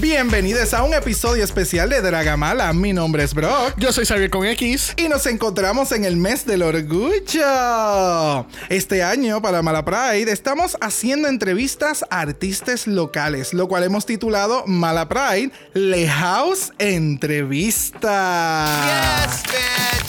Bienvenidos a un episodio especial de Dragamala. Mi nombre es Brock. Yo soy Xavier con X. Y nos encontramos en el mes del orgullo. Este año, para Mala Pride, estamos haciendo entrevistas a artistas locales, lo cual hemos titulado Mala Pride Le House Entrevista. Yes.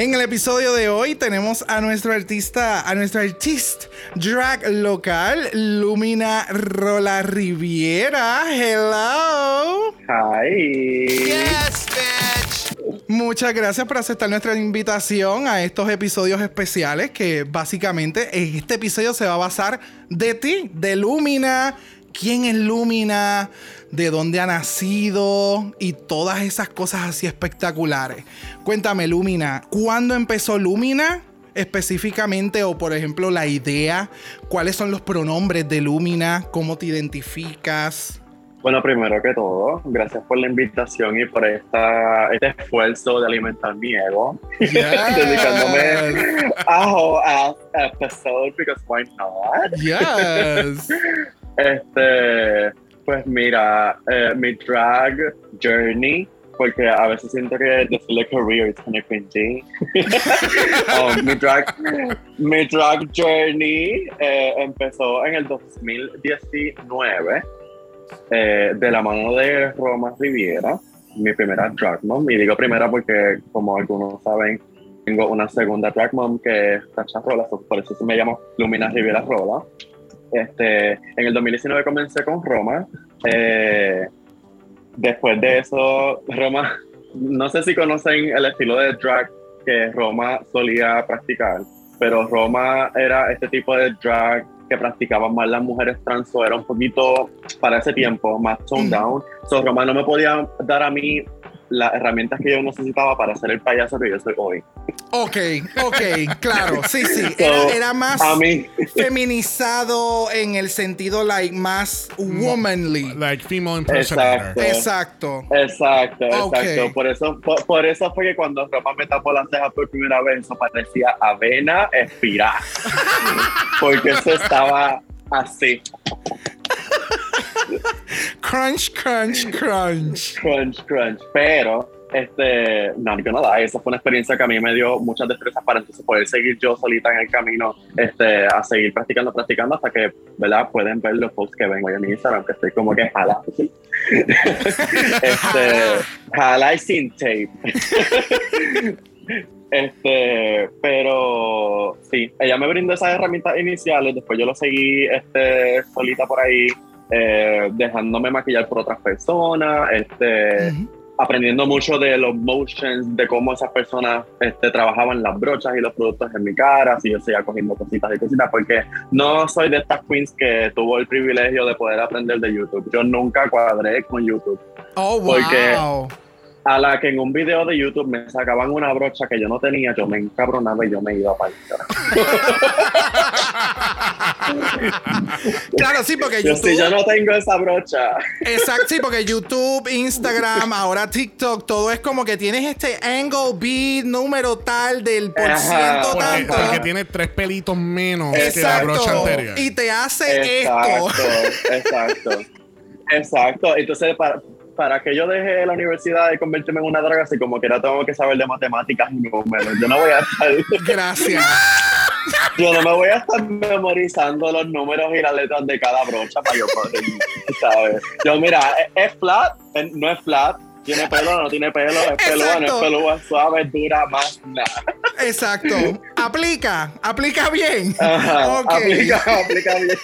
En el episodio de hoy tenemos a nuestro artista, a nuestro artista drag local, Lumina Rola Riviera. Hello. Hi. Yes, bitch. Muchas gracias por aceptar nuestra invitación a estos episodios especiales que básicamente en este episodio se va a basar de ti, de Lumina, quién es Lumina, de dónde ha nacido y todas esas cosas así espectaculares. Cuéntame, Lumina, ¿cuándo empezó Lumina? Específicamente, o por ejemplo, la idea, cuáles son los pronombres de Lumina, cómo te identificas. Bueno, primero que todo, gracias por la invitación y por esta, este esfuerzo de alimentar mi ego, Yes. dedicándome a whole ass episode, because why not? Yes. Este, pues mira, eh, mi drag journey, porque a veces siento que decirle career es kind of cringy. Um, mi, drag, mi drag journey eh, empezó en el 2019 eh, de la mano de Roma Riviera, mi primera drag mom. Y digo primera porque, como algunos saben, tengo una segunda drag mom que es Tasha Rola, por eso se me llama Lumina Riviera Rola. Este, en el 2019 comencé con Roma. Eh, después de eso, Roma, no sé si conocen el estilo de drag que Roma solía practicar, pero Roma era este tipo de drag que practicaban más las mujeres trans, o era un poquito para ese tiempo más toned down. So, Roma no me podía dar a mí las herramientas que yo necesitaba para ser el payaso que yo soy hoy. Ok, ok, claro, sí, sí. Era, So, era más A mí, feminizado en el sentido, like, más womanly. Like female impersonator. Exacto. Exacto. Exacto, Ok. exacto. Por eso, por, por eso fue que cuando Roma me tapó las cejas por primera vez, eso parecía avena espirá. Porque eso estaba así, Crunch, crunch, crunch. crunch, crunch. Pero, este, no, no lie, esa fue una experiencia que a mí me dio muchas destrezas para entonces poder seguir yo solita en el camino, este, a seguir practicando, practicando hasta que, ¿verdad? Pueden ver los posts que vengo en mi Instagram, que estoy como que jala. este, jala y sin tape. Este, pero sí, ella me brindó esas herramientas iniciales, después yo lo seguí este, solita por ahí, eh, dejándome maquillar por otras personas, este, aprendiendo mucho de los motions, de cómo esas personas este, trabajaban las brochas y los productos en mi cara, si yo seguía cogiendo cositas y cositas, porque no soy de estas queens que tuvo el privilegio de poder aprender de YouTube. Yo nunca cuadré con YouTube. Oh, Porque- wow. A la que en un video de YouTube me sacaban una brocha que yo no tenía, yo me encabronaba y yo me iba para el Claro, sí, porque Yo, si yo YouTube. no tengo esa brocha, Exacto, sí, porque YouTube, Instagram, ahora TikTok, todo es como que tienes este angle beat número tal del por ciento Porque, tanto. porque tiene tres pelitos menos que la Exacto. brocha anterior. Y te hace esto. Exacto, exacto. Exacto. Entonces, para, para que yo deje la universidad y convertirme en una droga, así como que ahora tengo que saber de matemáticas y números. Yo no voy a estar, Gracias. yo no me voy a estar memorizando los números y las letras de cada brocha para yo poder, ¿sabes? Yo, mira, ¿es- es flat? ¿Es- No es flat. ¿Tiene pelo? ¿No tiene pelo? ¿Es pelúa? ¿No es pelúa? Suave, dura, más nada. Exacto. Aplica, aplica bien. Ajá, aplica, aplica bien.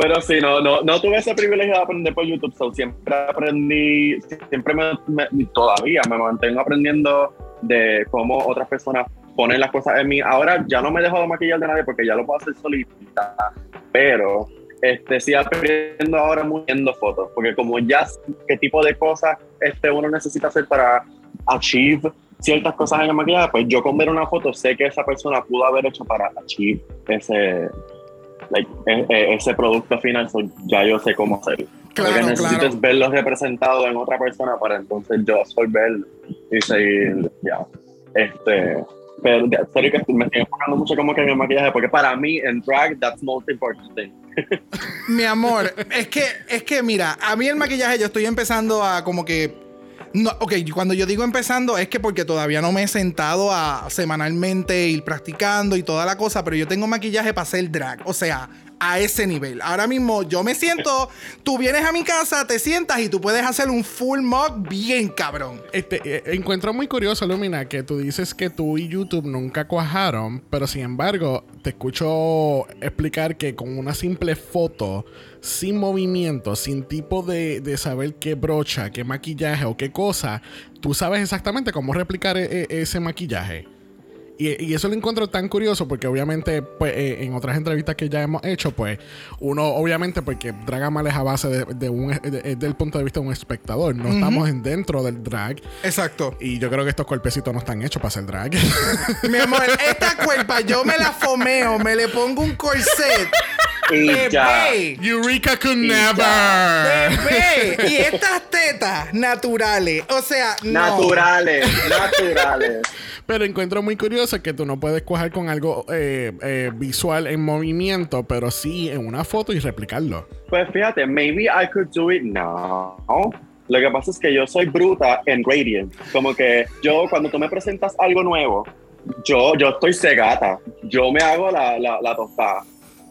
Pero sí, no, no, no tuve ese privilegio de aprender por YouTube, so siempre aprendí, siempre me, todavía me mantengo aprendiendo de cómo otras personas ponen las cosas en mí. Ahora ya no me dejo de maquillar de nadie porque ya lo puedo hacer solita, pero este sí aprendiendo ahora muy viendo fotos, porque como ya qué tipo de cosas este uno necesita hacer para achieve ciertas cosas en el maquillaje, pues yo con ver una foto sé que esa persona pudo haber hecho para achieve ese, like, e- e- ese producto final, so ya yo sé cómo hacerlo. Claro, Lo que necesito claro. es verlo representado en otra persona para entonces yo absorberlo y seguir, ya. Este, pero de- sorry que me estoy enfocando mucho como que en el maquillaje, porque para mí en drag, that's most important thing. Mi amor, es que, es que mira, a mí el maquillaje yo estoy empezando a como que. No, ok, cuando yo digo empezando es que porque todavía no me he sentado a semanalmente ir practicando y toda la cosa, pero yo tengo maquillaje para hacer drag. O sea, a ese nivel. Ahora mismo yo me siento, tú vienes a mi casa, te sientas y tú puedes hacer un full mug bien cabrón. Este, eh, encuentro muy curioso, Lumina, que tú dices que tú y YouTube nunca cuajaron, pero sin embargo, te escucho explicar que con una simple foto, sin movimiento, sin tipo de, saber qué brocha, qué maquillaje o qué cosa, tú sabes exactamente cómo replicar e- e- ese maquillaje. Y, y eso lo encuentro tan curioso porque obviamente pues, eh, en otras entrevistas que ya hemos hecho, pues uno obviamente porque Dragamal es a base de, de un, de- del punto de vista de un espectador, no estamos en dentro del drag. Exacto. Y yo creo que estos cuerpecitos no están hechos para hacer drag. Mi amor, esta cuerpa yo me la fomeo, me le pongo un corset. Y ya. Bebé. Eureka could Y never. Bebé, y estas tetas naturales, o sea, no. Naturales, naturales. Pero encuentro muy curioso que tú no puedes coger con algo eh, eh, visual en movimiento, pero sí en una foto y replicarlo. Pues fíjate, maybe I could do it now. Lo que pasa es que yo soy bruta en gradient. Como que yo, cuando tú me presentas algo nuevo, yo, yo estoy cegata. Yo me hago la, la, la tostada.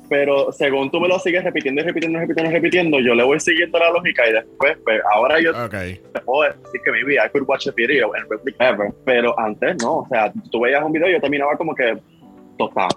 Pero según tú me lo sigues repitiendo y repitiendo y repitiendo y repitiendo, yo le voy siguiendo la lógica y después, pues, ahora yo Ok. te puedo decir que maybe I could watch a video and replicate ever. Pero antes no. O sea, tú veías un video y yo terminaba como que. Tostada.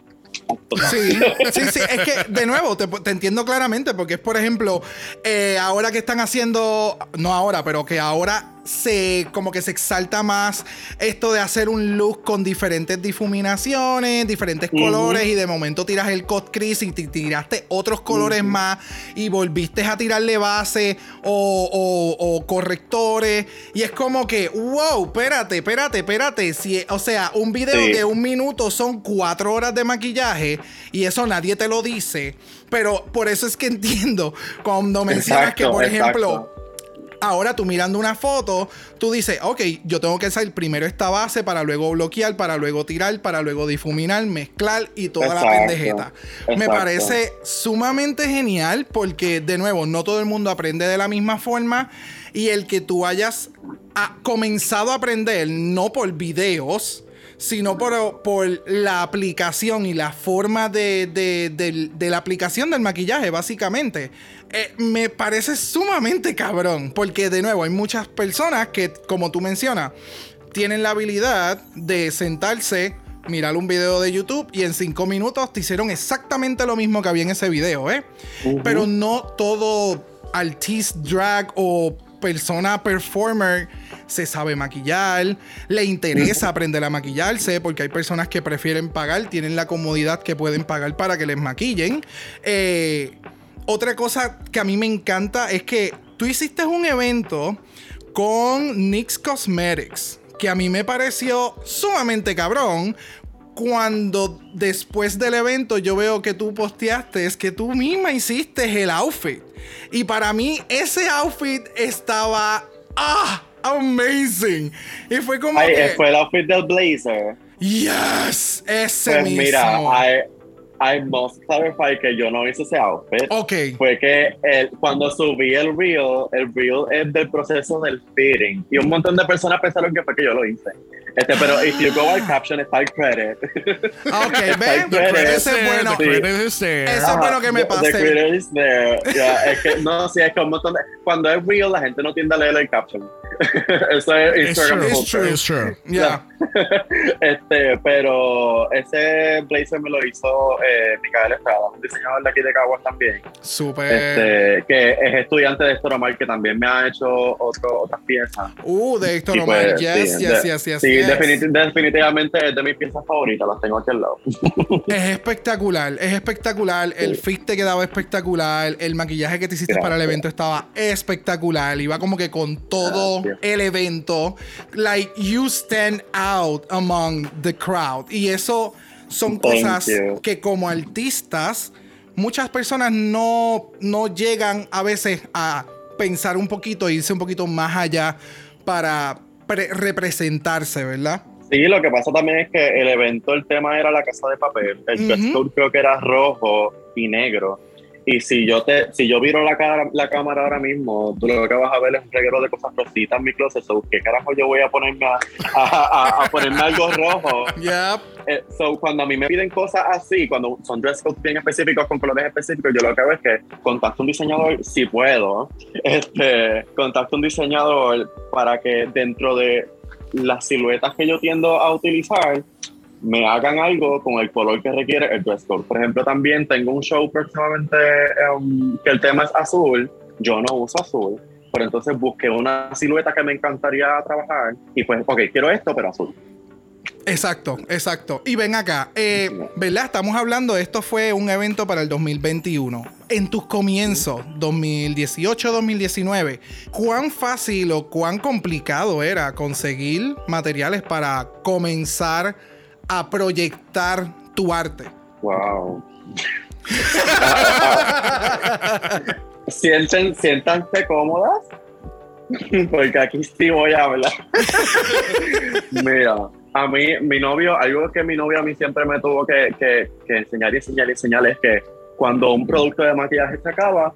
Sí, sí, sí. Es que, de nuevo, te, te entiendo claramente, porque es, por ejemplo, eh, ahora que están haciendo, no ahora, pero que ahora se, como que se exalta más esto de hacer un look con diferentes difuminaciones, diferentes colores, y de momento tiras el cut crease y te tiraste otros colores más, y volviste a tirarle base o, o- o correctores, y es como que, wow, espérate, espérate, espérate. Si, o sea, un video Sí. de un minuto son cuatro horas de maquillaje y eso nadie te lo dice. Pero por eso es que entiendo cuando mencionas Exacto, que, por exacto. ejemplo, ahora tú mirando una foto, tú dices, ok, yo tengo que hacer primero esta base para luego bloquear, para luego tirar, para luego difuminar, mezclar y toda la Exacto, pendejeta. Me parece sumamente genial porque, de nuevo, no todo el mundo aprende de la misma forma y el que tú hayas ah, comenzado a aprender, no por videos, sino por, por la aplicación y la forma de, de- de la aplicación del maquillaje, básicamente. Eh, me parece sumamente cabrón, porque de nuevo hay muchas personas que, como tú mencionas, tienen la habilidad de sentarse, mirar un video de YouTube y en cinco minutos te hicieron exactamente lo mismo que había en ese video, ¿eh? Pero no todo artist drag o persona performer se sabe maquillar, le interesa aprender a maquillarse, porque hay personas que prefieren pagar, tienen la comodidad que pueden pagar para que les maquillen. Eh, otra cosa que a mí me encanta es que tú hiciste un evento con NYX Cosmetics, que a mí me pareció sumamente cabrón. Cuando después del evento yo veo que tú posteaste, es que tú misma hiciste el outfit. Y para mí ese outfit estaba ah, amazing. Y fue como Ay, que fue el outfit del blazer. yes, ese Pues mismo. mira, I, I must clarify que yo no hice ese outfit. ok. Fue que el- cuando subí el reel, el reel es del proceso del fitting. Y un montón de personas pensaron que fue que yo lo hice. Este, pero if you go al caption está el credit. Ok, ven, ese es bueno. The credit is there. Eso es bueno que me pase. The credit is there. Ya, es que, no, sí, es que un montón de... Cuando es real, la gente no tiende a leer el caption. Eso es It's Instagram true. It's true. It's true. Ya. este, pero ese blazer me lo hizo eh, Micael Estrada, un diseñador de aquí de Caguas también. Súper. Este, que es estudiante de Héctor Omar, que también me ha hecho otro, otras piezas. Uh, de Héctor Omar. pues, yes, sí, yes, de- yes, yes, sí, yes. definiti- definitivamente es de mis piezas favoritas, las tengo aquí al lado. Es espectacular, es espectacular. El fit te quedaba espectacular. El maquillaje que te hiciste para el evento estaba espectacular. Iba como que con todo El evento. Like, you stand out among the crowd. Y eso son Thank cosas you. que como artistas, muchas personas no, no llegan a veces a pensar un poquito, irse un poquito más allá para pre- representarse, ¿verdad? Sí, lo que pasa también es que el evento, el tema era la casa de papel. El code creo que era rojo y negro. Y si yo te, si yo viro la, cara, la cámara ahora mismo, tú lo que vas a ver es un reguero de cosas rositas en mi closet. So, ¿Qué carajo yo voy a ponerme a, a- a- a ponerme algo rojo? Yep. Eh, so, cuando a mí me piden cosas así, cuando son dress codes bien específicos con colores específicos, yo lo que hago es que contacto a un diseñador, si puedo, este, contacto a un diseñador para que dentro de las siluetas que yo tiendo a utilizar, me hagan algo con el color que requiere el dress code. Por ejemplo, también tengo un show próximamente um, que el tema es azul. Yo no uso azul, pero entonces busqué una silueta que me encantaría trabajar y pues, ok, quiero esto, pero azul. Exacto, exacto. Y ven acá, eh, ¿verdad? Estamos hablando, esto fue un evento para el 2021. En tus comienzos, 2018-2019, ¿cuán fácil o cuán complicado era conseguir materiales para comenzar proyectar tu arte? Wow. Sienten, siéntanse cómodas, porque aquí sí voy a hablar. Mira, a mí, mi novio, algo que mi novio a mí siempre me tuvo que, que- que enseñar y enseñar y enseñar es que cuando un producto de maquillaje se acaba,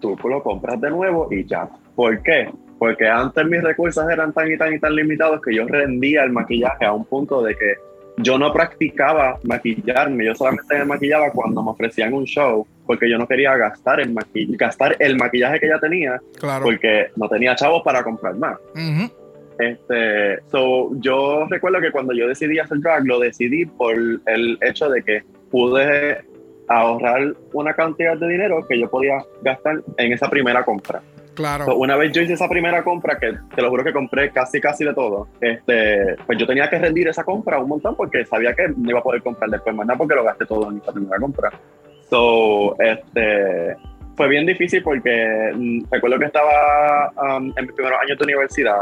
tú lo compras de nuevo y ya. ¿Por qué? Porque antes mis recursos eran tan y tan y tan limitados que yo rendía el maquillaje a un punto de que yo no practicaba maquillarme, yo solamente me maquillaba cuando me ofrecían un show, porque yo no quería gastar el, gastar el maquillaje que ya tenía, Claro. porque no tenía chavos para comprar más. Este, so, yo recuerdo que cuando yo decidí hacer drag, lo decidí por el hecho de que pude ahorrar una cantidad de dinero que yo podía gastar en esa primera compra. Claro. So, una vez yo hice esa primera compra, que te lo juro que compré casi casi de todo, este, pues yo tenía que rendir esa compra un montón porque sabía que no iba a poder comprar después más nada porque lo gasté todo en esa primera compra. So, este, fue bien difícil porque mm, recuerdo que estaba um, en mis primeros años de universidad.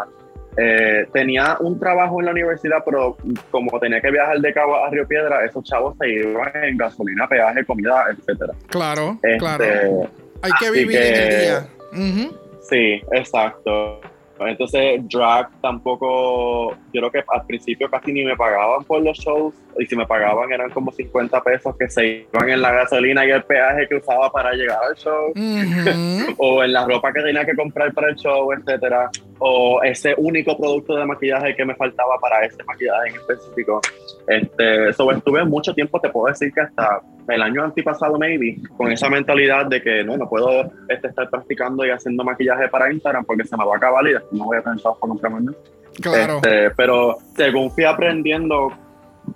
eh, tenía un trabajo en la universidad, pero como tenía que viajar de Cabo a Río Piedra, esos chavos se iban en gasolina, peaje, comida, etcétera. Claro, Este, claro. Hay que vivir en el que- día. Ujú. Sí, exacto. Entonces, drag tampoco, yo creo que al principio casi ni me pagaban por los shows, y si me pagaban eran como 50 pesos que se iban en la gasolina y el peaje que usaba para llegar al show, o en la ropa que tenía que comprar para el show, etcétera, o ese único producto de maquillaje que me faltaba para ese maquillaje en específico. Este, so, estuve mucho tiempo, te puedo decir que hasta el año antipasado, maybe, con esa mentalidad de que no, no puedo este, estar practicando y haciendo maquillaje para Instagram porque se me va a acabar y después no voy a chavos para comprarme nada. Claro. Este, pero según fui aprendiendo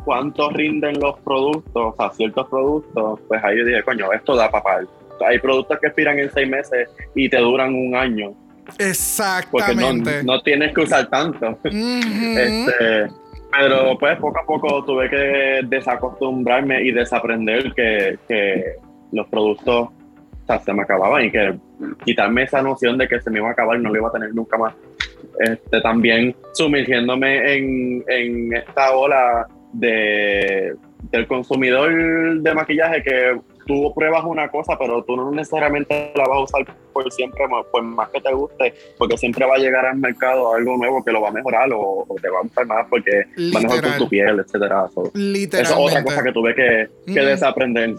cuánto rinden los productos, o sea, ciertos productos, pues ahí yo dije, coño, esto da papá. Hay productos que expiran en seis meses y te duran un año, porque no, Exactamente. no tienes que usar tanto. Ujú. Este, pero pues poco a poco tuve que desacostumbrarme y desaprender que, que los productos o sea, se me acababan y que quitarme esa noción de que se me iba a acabar y no lo iba a tener nunca más. Este, también sumergiéndome en, en esta ola de, del consumidor de maquillaje que tú pruebas una cosa, pero tú no necesariamente la vas a usar por siempre, por más que te guste, porque siempre va a llegar al mercado algo nuevo que lo va a mejorar o, o te va a gustar más porque va mejor con Literal. tu piel, etcétera. So, Esa es otra cosa que Literalmente. tuve que, que Mm. desaprender.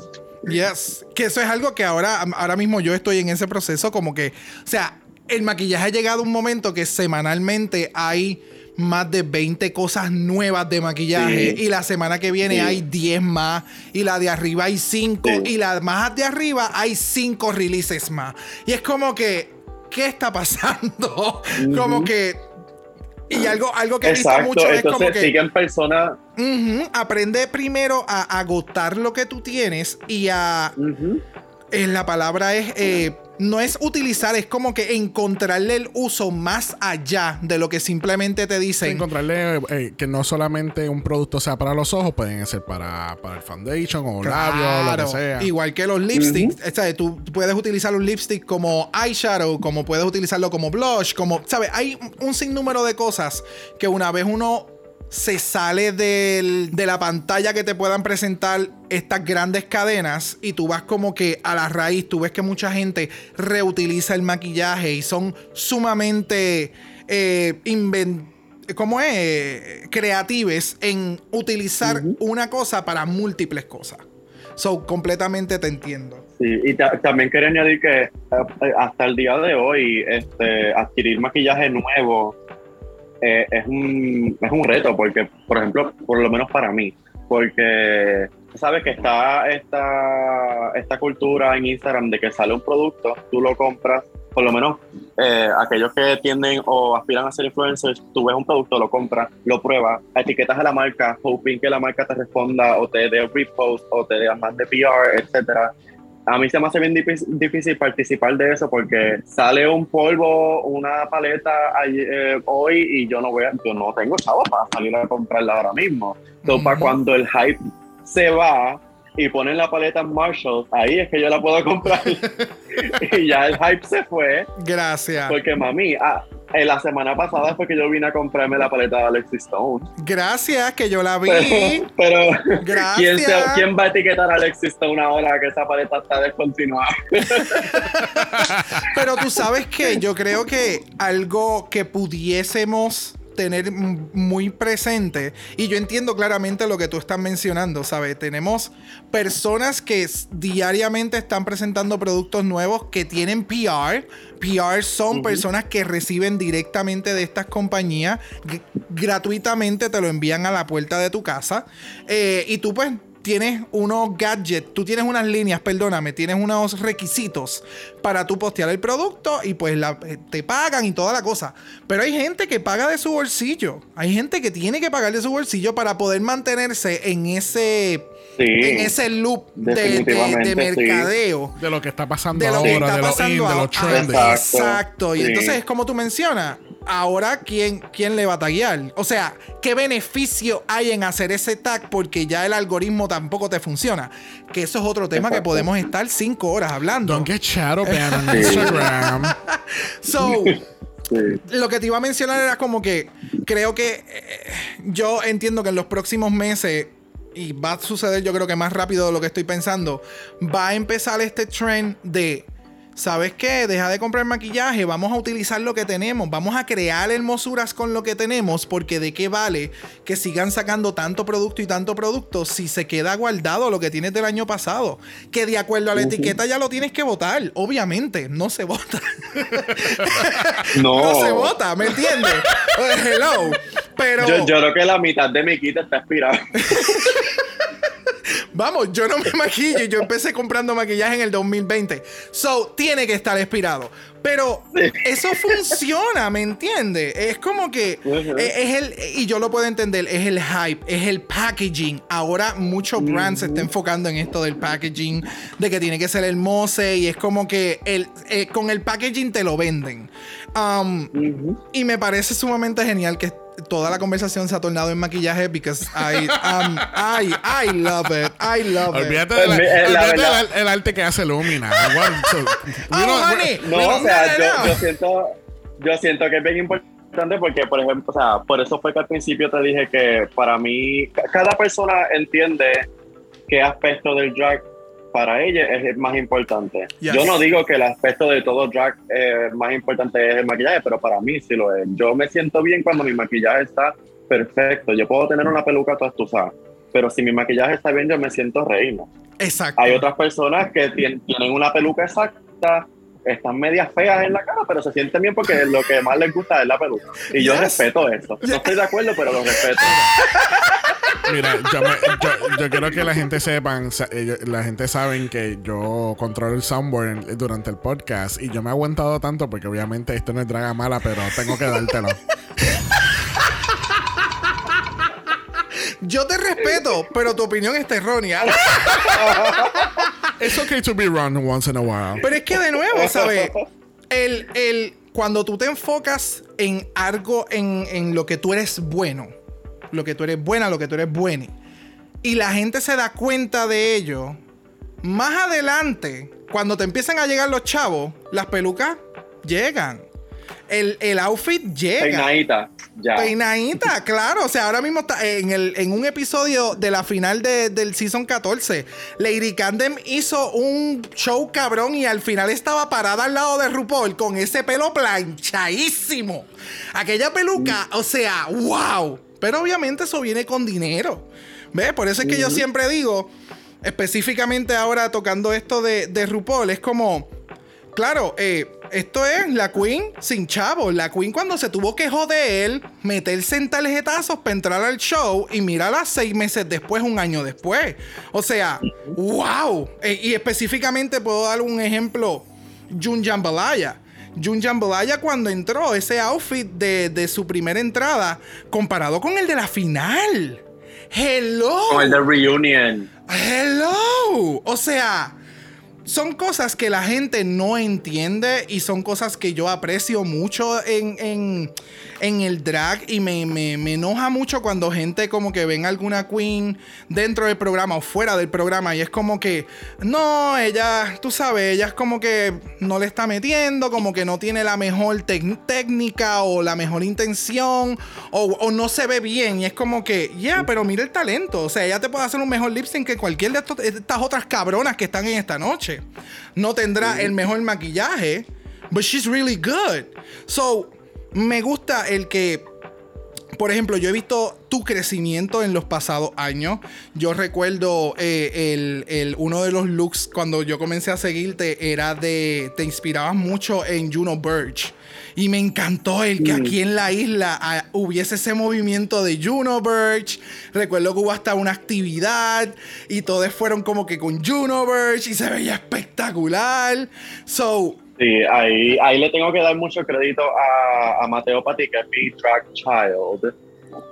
Yes. Que eso es algo que ahora, ahora mismo yo estoy en ese proceso como que, o sea, el maquillaje ha llegado a un momento que semanalmente hay más de 20 cosas nuevas de maquillaje Sí. y la semana que viene Sí. hay 10 más y la de arriba hay 5 Sí. y la más de arriba hay 5 releases más. Y es como que, ¿qué está pasando? Como que... Y algo, algo que he visto Exacto, mucho es como entonces que... siguen personas. Aprende primero a agotar lo que tú tienes y a eh, la palabra es, eh, no es utilizar, es como que encontrarle el uso más allá de lo que simplemente te dicen. encontrarle eh, que no solamente un producto sea para los ojos, pueden ser para, para el foundation o labios, lo Claro, que sea. Igual que los lipsticks. O sea, tú puedes utilizar un lipstick como eyeshadow, como puedes utilizarlo como blush, como, ¿sabes? Hay un sinnúmero de cosas que una vez uno se sale del- de la pantalla que te puedan presentar estas grandes cadenas y tú vas como que a la raíz, tú ves que mucha gente reutiliza el maquillaje y son sumamente eh, inven- ¿cómo es? Creatives en utilizar una cosa para múltiples cosas. So, completamente te entiendo. Sí, y ta- también quería añadir que eh, hasta el día de hoy este, adquirir maquillaje nuevo eh, es, un, es un reto, porque, por ejemplo, por lo menos para mí, porque sabes que está esta, esta cultura en Instagram de que sale un producto, tú lo compras, por lo menos eh, aquellos que tienden o aspiran a ser influencers, tú ves un producto, lo compras, lo pruebas, etiquetas a la marca, hoping que la marca te responda o te dé repost o te dé más de PR, etcétera. A mí se me hace bien difícil, participar de eso porque sale un polvo, una paleta eh, hoy y yo no voy a- yo no tengo chavo para salir a comprarla ahora mismo. Entonces, para cuando el hype se va y ponen la paleta en Marshalls, ahí es que yo la puedo comprar. y ya el hype se fue Gracias. porque mami, ah, eh, la semana pasada fue que yo vine a comprarme la paleta de Alexis Stone. Gracias, que yo la vi. Pero, pero Gracias. ¿quién, se- quién va a etiquetar a Alexis Stone ahora que esa paleta está descontinuada? Pero tú sabes que yo creo que algo que pudiésemos tener muy presente, y yo entiendo claramente lo que tú estás mencionando, ¿sabes? Tenemos personas que diariamente están presentando productos nuevos que tienen PR. PR son personas que reciben directamente de estas compañías, gr- gratuitamente te lo envían a la puerta de tu casa, eh, y tú pues tienes unos gadgets, tú tienes unas líneas, perdóname, tienes unos requisitos para tú postear el producto y pues la- eh, te pagan y toda la cosa. Pero hay gente que paga de su bolsillo. Hay gente que tiene que pagar de su bolsillo para poder mantenerse en ese, Sí. en ese loop de, de- de definitivamente, sí. mercadeo. De lo que está pasando De lo que ahora, está de lo in, pasando de lo ahora. trending. Ah, Exacto. Exacto. Y Sí. entonces es como tú mencionas. Ahora, ¿quién, ¿quién le va a taguear? O sea, ¿qué beneficio hay en hacer ese tag? Porque ya el algoritmo tampoco te funciona. Que eso es otro tema que podemos estar cinco horas hablando. Don't get shadow banned on. Instagram. So, lo que te iba a mencionar era como que creo que eh, yo entiendo que en los próximos meses, y va a suceder yo creo que más rápido de lo que estoy pensando, va a empezar este trend de, ¿sabes qué? Deja de comprar maquillaje, vamos a utilizar lo que tenemos, vamos a crear hermosuras con lo que tenemos, porque de qué vale que sigan sacando tanto producto y tanto producto si se queda guardado lo que tienes del año pasado, que de acuerdo a la etiqueta ya lo tienes que votar, obviamente, no se vota. No. no se vota, ¿me entiendes? Hello. Pero Yo, yo creo que la mitad de mi kit está expirada. vamos, yo no me maquillo. Yo empecé comprando maquillaje en el 2020. So, tiene que estar expirado. Pero eso funciona, ¿me entiendes? Es como que eh, es el, y yo lo puedo entender, es el hype, es el packaging. Ahora muchos brands se están enfocando en esto del packaging, de que tiene que ser hermoso y es como que el, eh, con el packaging te lo venden. Um. Y me parece sumamente genial que toda la conversación se ha tornado en maquillaje because I, um, I, I love it. I love it. Olvídate, de la- Pues, eh, la olvídate verdad- del el arte que hace Lumina. Oh. No, o sea, yo, yo siento, yo siento que es bien importante porque, por ejemplo, o sea, por eso fue que al principio te dije que para mí, ca- cada persona entiende qué aspecto del drag para ella es el más importante. Yes. Yo no digo que el aspecto de todo drag eh, más importante es el maquillaje, pero para mí sí lo es. Yo me siento bien cuando mi maquillaje está perfecto. Yo puedo tener una peluca toda estuzada, pero si mi maquillaje está bien, yo me siento reina. Exacto. Hay otras personas que tien- tienen una peluca exacta, están medias feas en la cara, pero se sienten bien porque lo que más les gusta es la peluca. Y yo Yes. respeto eso. No estoy de acuerdo, pero lo respeto. Mira, yo, me- yo- yo quiero que la gente sepan, la gente saben que yo controlo el soundboard durante el podcast y yo me he aguantado tanto porque obviamente esto no es draga mala, pero tengo que dártelo. Yo te respeto, pero tu opinión está errónea. It's okay to be wrong once in a while. Pero es que de nuevo, ¿sabes? El, el, cuando tú te enfocas en algo, en, en lo que tú eres bueno, lo que tú eres buena, lo que tú eres buena, y la gente se da cuenta de ello, más adelante, cuando te empiezan a llegar los chavos, las pelucas llegan. El, el outfit llega. Peinadita, ya. Peinadita, claro. O sea, ahora mismo está en, el, en un episodio de la final de- del season 14. Lady Candem hizo un show cabrón y al final estaba parada al lado de RuPaul con ese pelo planchadísimo. Aquella peluca, o sea, wow. Pero obviamente eso viene con dinero. ¿Ves? Por eso es que yo siempre digo, específicamente ahora tocando esto de, de RuPaul, es como. Claro, eh, esto es la Queen sin chavo. La Queen cuando se tuvo que joder, meterse en tarjetazos para entrar al show y mirarla seis meses después, un año después. O sea, wow. Eh, y específicamente puedo dar un ejemplo. Jun Jambalaya. Jun Jambalaya cuando entró, ese outfit de, de su primera entrada, comparado con el de la final. Hello. Con el de Reunion. Hello. O sea, son cosas que la gente no entiende y son cosas que yo aprecio mucho en, en- en el drag y me, me- me enoja mucho cuando gente como que ven alguna queen dentro del programa o fuera del programa y es como que, no, ella, tú sabes, ella es como que no le está metiendo, como que no tiene la mejor técnica o la mejor intención o, o no se ve bien y es como que, ya, pero mira el talento, o sea, ella te puede hacer un mejor lip sync que cualquier de estos- de estas otras cabronas que están en esta noche. No tendrá el mejor maquillaje, but she's really good. So, me gusta el que por ejemplo, yo he visto tu crecimiento en los pasados años. Yo recuerdo eh, el, el- uno de los looks cuando yo comencé a seguirte era de. Te inspirabas mucho en Juno Birch. Y me encantó el que aquí en la isla ah, hubiese ese movimiento de Juno Birch. Recuerdo que hubo hasta una actividad y todos fueron como que con Juno Birch y se veía espectacular. So, Sí, ahí, ahí le tengo que dar mucho crédito a, a Mateo Pati, que es mi drag child.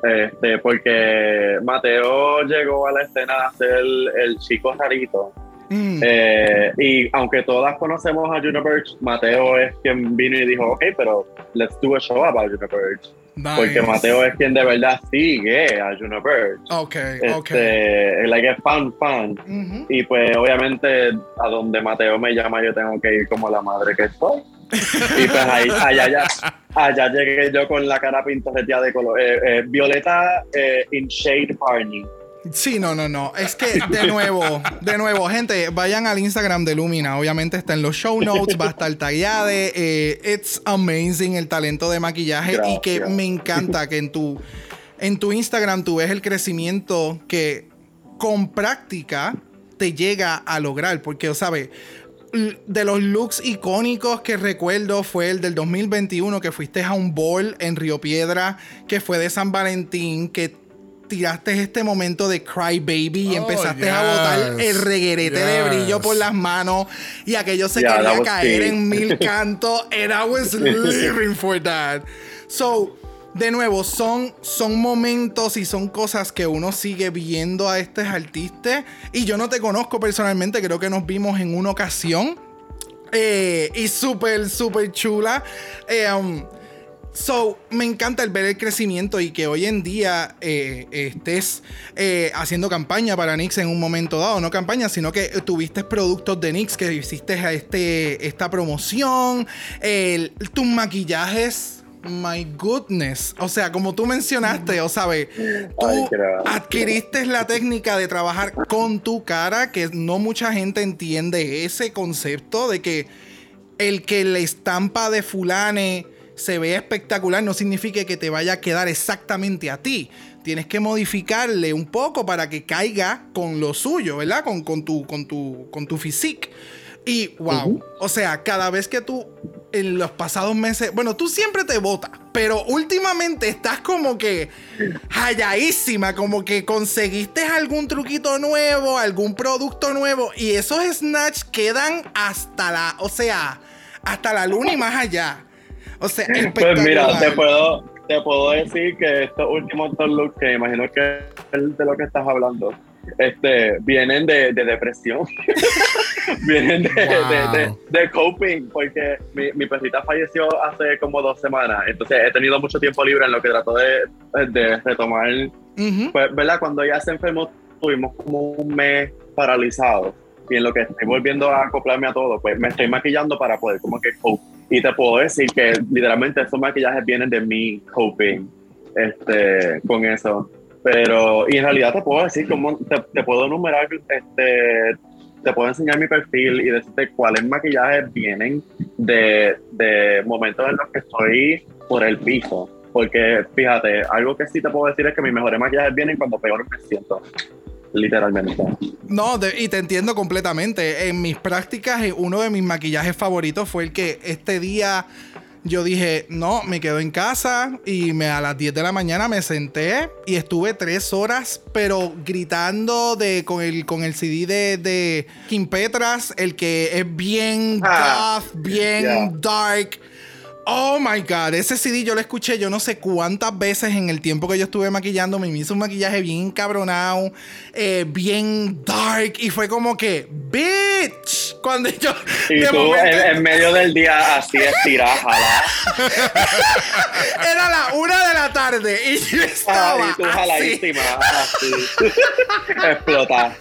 Este, porque Mateo llegó a la escena a ser el, el chico rarito. Mm, Eh, y aunque todas conocemos a Juno Birch, Mateo es quien vino y dijo, ok, pero let's do a show about Juno Birch. Porque. Mateo es quien de verdad sigue a Juno Birch. Ok, ok. Este, like es fan, fan. Y pues obviamente a donde Mateo me llama yo tengo que ir como la madre que soy. Y pues ahí, allá, ya, allá llegué yo con la cara pintorreteada de color. eh, eh, violeta in shade Barney. Sí, no, no, no. Es que, de nuevo, de nuevo, gente, vayan al Instagram de Lumina. Obviamente está en los show notes, va a estar tagueada. Eh, it's amazing el talento de maquillaje y que me encanta que en tu, en tu Instagram tú ves el crecimiento que con práctica te llega a lograr. Porque, ¿sabes? De los looks icónicos que recuerdo fue el del 2021 que fuiste a un ball en Río Piedra, que fue de San Valentín, que tiraste este momento de Cry Baby y Oh, empezaste a botar el reguerete de brillo por las manos y aquello se Yeah, quería caer en mil cantos and I was living for that. So, de nuevo, son, son momentos y son cosas que uno sigue viendo a estos artistas. Y yo no te conozco personalmente, creo que nos vimos en una ocasión. Eh, y súper, súper chula. Eh, um, So, me encanta el ver el crecimiento y que hoy en día eh, estés eh, haciendo campaña para Nix en un momento dado. No campaña, sino que tuviste productos de Nix que hiciste a este, esta promoción. El- tus maquillajes, my goodness. O sea, como tú mencionaste, o sabes, tú Ay, adquiriste la técnica de trabajar con tu cara, que no mucha gente entiende ese concepto de que el que la estampa de fulane se vea espectacular no significa que te vaya a quedar exactamente a ti. Tienes que modificarle un poco para que caiga con lo suyo, ¿verdad? Con, con tu, con, tu, con tu physique. Y wow, o sea, cada vez que tú en los pasados meses, bueno, tú siempre te botas, pero últimamente estás como que halladísima, como que conseguiste algún truquito nuevo, algún producto nuevo, y esos snatch quedan hasta la, o sea, hasta la luna y más allá. O sea, Pues mira, te puedo, te puedo decir que estos últimos dos looks, que imagino que es de lo que estás hablando, este, vienen de, de depresión. vienen de, Wow. de, de- de coping, porque mi, mi perrita falleció hace como dos semanas. Entonces he tenido mucho tiempo libre en lo que trato de, de retomar. Pues, ¿verdad? Cuando ella se enfermó, tuvimos como un mes paralizado. Y en lo que estoy volviendo a acoplarme a todo, pues me estoy maquillando para poder como que cope Y te puedo decir que literalmente esos maquillajes vienen de mi coping este, con eso. Pero, y en realidad te puedo decir cómo, te, te puedo enumerar, este, te puedo enseñar mi perfil y decirte cuáles maquillajes vienen de, de momentos en los que estoy por el piso. Porque fíjate, algo que sí te puedo decir es que mis mejores maquillajes vienen cuando peor me siento. Literalmente. No, de- y te entiendo completamente. En mis prácticas, eh, uno de mis maquillajes favoritos fue el que este día yo dije, no, me quedo en casa y me, a las 10 de la mañana me senté y estuve tres horas, pero gritando de, con, el, con el CD de, de Kim Petras, el que es bien Ah, goth, bien yeah. dark. Oh my god, ese CD yo lo escuché yo no sé cuántas veces en el tiempo que yo estuve maquillando. Me hizo un maquillaje bien cabronado, eh, bien dark. Y fue como que, bitch. Cuando yo. Y de tú momento- en, en medio del día así estirada, era la una de la tarde y yo estaba Ay, tú así, jaladísima, así. Explota.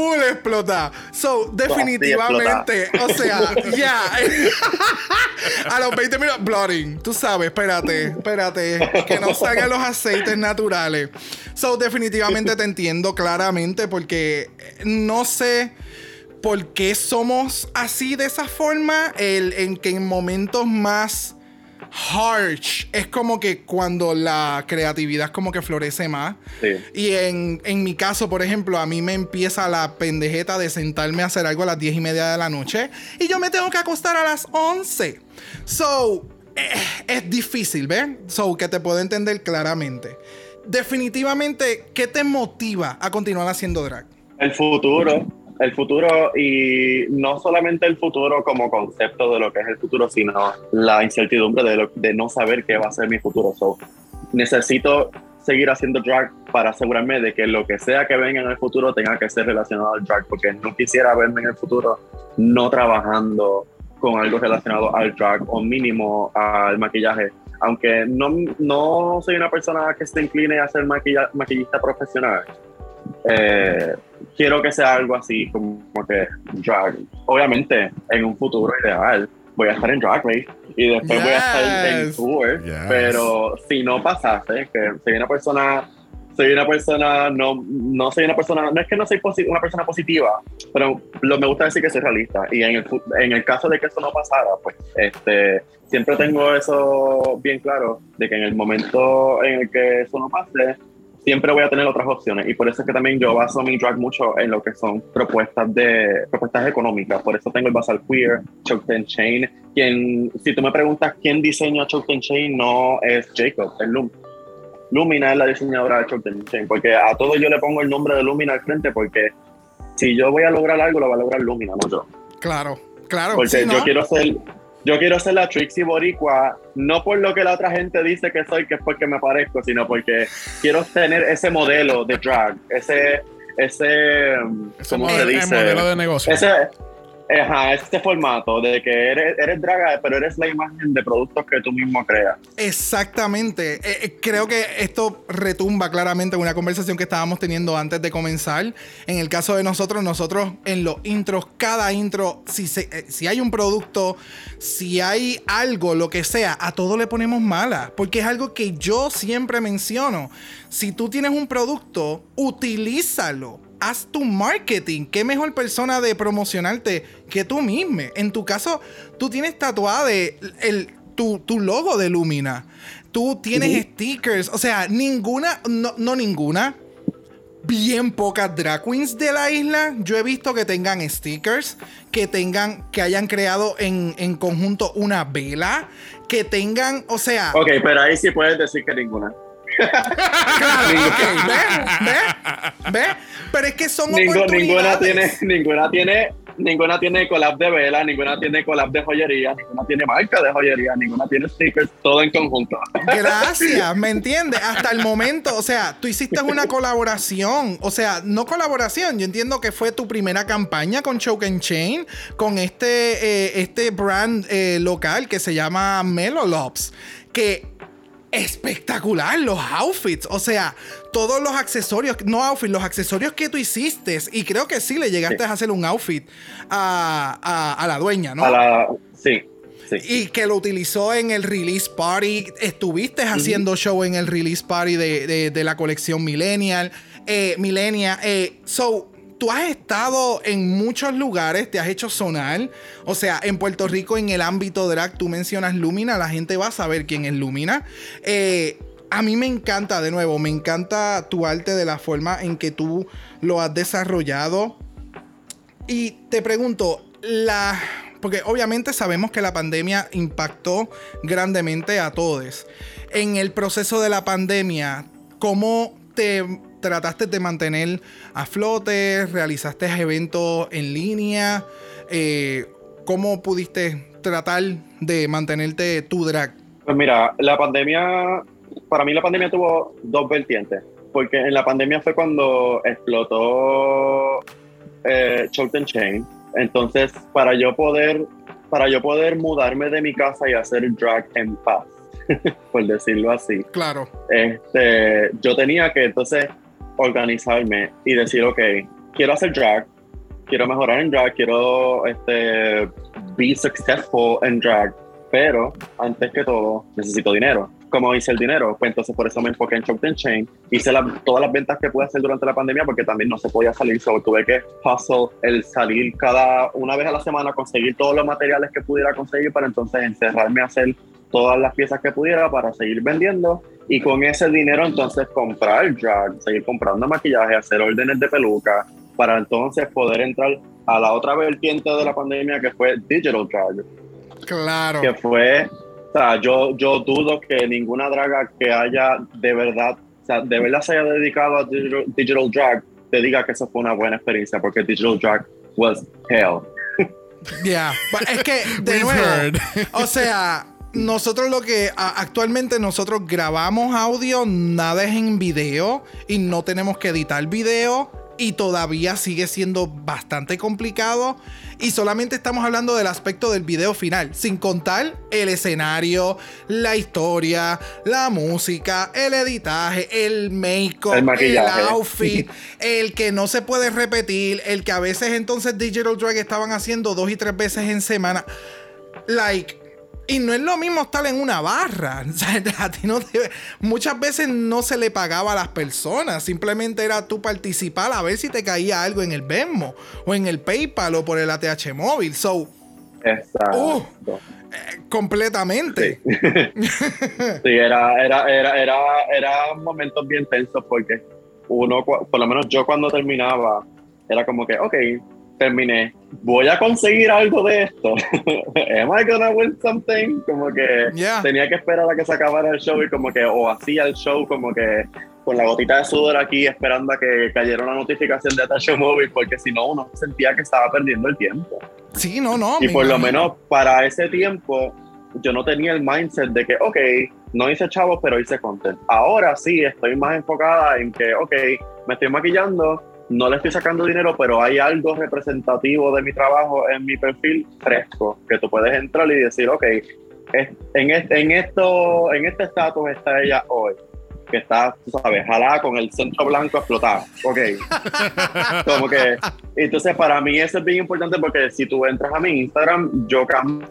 Full explotada. So, definitivamente, o sea, ya. a los 20 minutos, blooding. Tú sabes, espérate, espérate. Que no salgan los aceites naturales. So, definitivamente te entiendo claramente porque no sé por qué somos así de esa forma. El, en que en momentos más harsh es como que cuando la creatividad es como que florece más. Sí. Y en, en mi caso, por ejemplo, a mí me empieza la pendejeta de sentarme a hacer algo a las 10 y media de la noche y yo me tengo que acostar a las 11. So, eh, es difícil, ¿ves? So, que te puedo entender claramente. Definitivamente, ¿qué te motiva a continuar haciendo drag? El futuro, el futuro y no solamente el futuro como concepto de lo que es el futuro, sino la incertidumbre de, lo- de no saber qué va a ser mi futuro. So, necesito seguir haciendo drag para asegurarme de que lo que sea que venga en el futuro tenga que ser relacionado al drag, porque no quisiera verme en el futuro no trabajando con algo relacionado al drag o mínimo al maquillaje. Aunque no, no soy una persona que se incline a ser maquilla- maquillista profesional, eh, quiero que sea algo así como que drag. Obviamente, en un futuro ideal, voy a estar en Drag Race y después voy a estar en Yes. tour. Yes. Pero si no pasase, que soy una persona, soy una persona, no, no soy una persona, no es que no soy una persona positiva, pero lo, me gusta decir que soy realista. Y en el, en el caso de que eso no pasara, pues este, siempre tengo eso bien claro, de que en el momento en el que eso no pase, siempre voy a tener otras opciones y por eso es que también yo baso mi drag mucho en lo que son propuestas de propuestas económicas por eso tengo el Basal Queer, Choked and Chain quien, si tú me preguntas quién diseña Choked and Chain no es Jacob, es Lum Lumina es la diseñadora de Choked and Chain porque a todo yo le pongo el nombre de Lumina al frente porque si yo voy a lograr algo lo va a lograr Lumina, no yo Claro, claro. porque sí, ¿no? yo quiero ser yo quiero ser la Trixie Boricua no por lo que la otra gente dice que soy que es porque me parezco sino porque quiero tener ese modelo de drag ese ese Ese ¿cómo modelo- se el dice? modelo de negocio. ese ajá, este formato de que eres, eres draga pero eres la imagen de productos que tú mismo creas Exactamente. Eh, eh, creo que esto retumba claramente en una conversación que estábamos teniendo antes de comenzar. En el caso de nosotros, nosotros en los intros, cada intro, si, se- eh, si hay un producto, si hay algo, lo que sea, a todo le ponemos mala. Porque es algo que yo siempre menciono. Si tú tienes un producto, utilízalo. Haz tu marketing. ¿Qué mejor persona de promocionarte que tú mismo? En tu caso, tú tienes tatuado de el, tu, tu logo de Lumina. Tú tienes stickers. O sea, ninguna, no, no ninguna. Bien pocas drag queens de la isla. Yo he visto que tengan stickers, que tengan, que hayan creado en, en conjunto una vela, que tengan, o sea, ok pero ahí sí puedes decir que ninguna ¿ves? ¿Ves? ¿Ves? Pero es que son Ningu- ninguna tiene ninguna tiene ninguna tiene collab de vela ninguna tiene collab de joyería ninguna tiene marca de joyería ninguna tiene stickers todo en conjunto Gracias, ¿me entiendes? Hasta el momento, o sea, tú hiciste una colaboración, o sea, no colaboración, yo entiendo que fue tu primera campaña con Choke and Chain, con este, eh, este brand eh, local que se llama Melolops, que espectacular los outfits, o sea, todos los accesorios, no outfits, los accesorios que tú hiciste, y creo que sí le llegaste Sí. a hacer un outfit a, a- a la dueña, ¿no? a la sí Sí. Y que lo utilizó en el release party. Estuviste haciendo show en el release party de, de- de la colección Millennial. Eh, Millennial. eh, so, tú has estado en muchos lugares, te has hecho sonar. O sea, en Puerto Rico, en el ámbito drag, tú mencionas Lumina, la gente va a saber quién es Lumina. Eh, a mí me encanta, de nuevo, me encanta tu arte de la forma en que tú lo has desarrollado. Y te pregunto, la. Porque obviamente sabemos que la pandemia impactó grandemente a todos. En el proceso de la pandemia, ¿cómo te trataste de mantener a flote? ¿Realizaste eventos en línea? Eh, ¿Cómo pudiste tratar de mantenerte tu drag? Pues mira, la pandemia, para mí la pandemia tuvo dos vertientes, porque en la pandemia fue cuando explotó eh, Chain, entonces para yo poder, para yo poder mudarme de mi casa y hacer drag en paz, por decirlo así, Claro. este, yo tenía que entonces organizarme y decir, ok, quiero hacer drag, quiero mejorar en drag, quiero este, be successful en drag, pero antes que todo necesito dinero. ¿Cómo hice el dinero? Pues entonces por eso me enfoqué en Choked and Chain. Hice la- todas las ventas que pude hacer durante la pandemia porque también no se podía salir, solo tuve que hustle el salir cada una vez a la semana, conseguir todos los materiales que pudiera conseguir para entonces encerrarme a hacer todas las piezas que pudiera para seguir vendiendo y con ese dinero entonces comprar drag, seguir comprando maquillaje, hacer órdenes de peluca, para entonces poder entrar a la otra vertiente de la pandemia que fue digital drag, Claro. que fue, o sea, yo, yo dudo que ninguna draga que haya de verdad, o sea, de verdad se haya dedicado a digital, digital drag, te diga que eso fue una buena experiencia, porque digital drag was hell. Ya. Es que, de nuevo, o sea, nosotros lo que actualmente nosotros grabamos audio, nada es en video y no tenemos que editar video y todavía sigue siendo bastante complicado y solamente estamos hablando del aspecto del video final, sin contar el escenario, la historia, la música, el editaje, el make-up, El outfit, el que no se puede repetir, el que a veces entonces Digital Drag estaban haciendo dos y tres veces en semana. Like, y no es lo mismo estar en una barra. O sea, a ti no te- muchas veces no se le pagaba a las personas. Simplemente era tú participar a ver si te caía algo en el Venmo o en el PayPal o por el ATH móvil. So, Exacto. eh, completamente. Sí, era, era, era, era, era momentos bien tensos porque uno, por lo menos yo cuando terminaba, era como que, ok, terminé, voy a conseguir algo de esto. Am I gonna win something? Como que Yeah. tenía que esperar a que se acabara el show y como que, o hacía el show como que con la gotita de sudor aquí esperando a que cayera una notificación de Atacho Móvil porque si no uno sentía que estaba perdiendo el tiempo. Sí, no, no. Y por lo menos para ese tiempo, yo no tenía el mindset de que, ok, no hice chavos, pero hice content. Ahora sí, estoy más enfocada en que, ok, me estoy maquillando, no le estoy sacando dinero, pero hay algo representativo de mi trabajo en mi perfil fresco, que tú puedes entrar y decir, ok, en, este, en, esto, en este estatus está ella hoy. Que está, tú sabes, jalada con el centro blanco explotado. Ok. Como que entonces, para mí eso es bien importante porque si tú entras a mi Instagram, yo cambio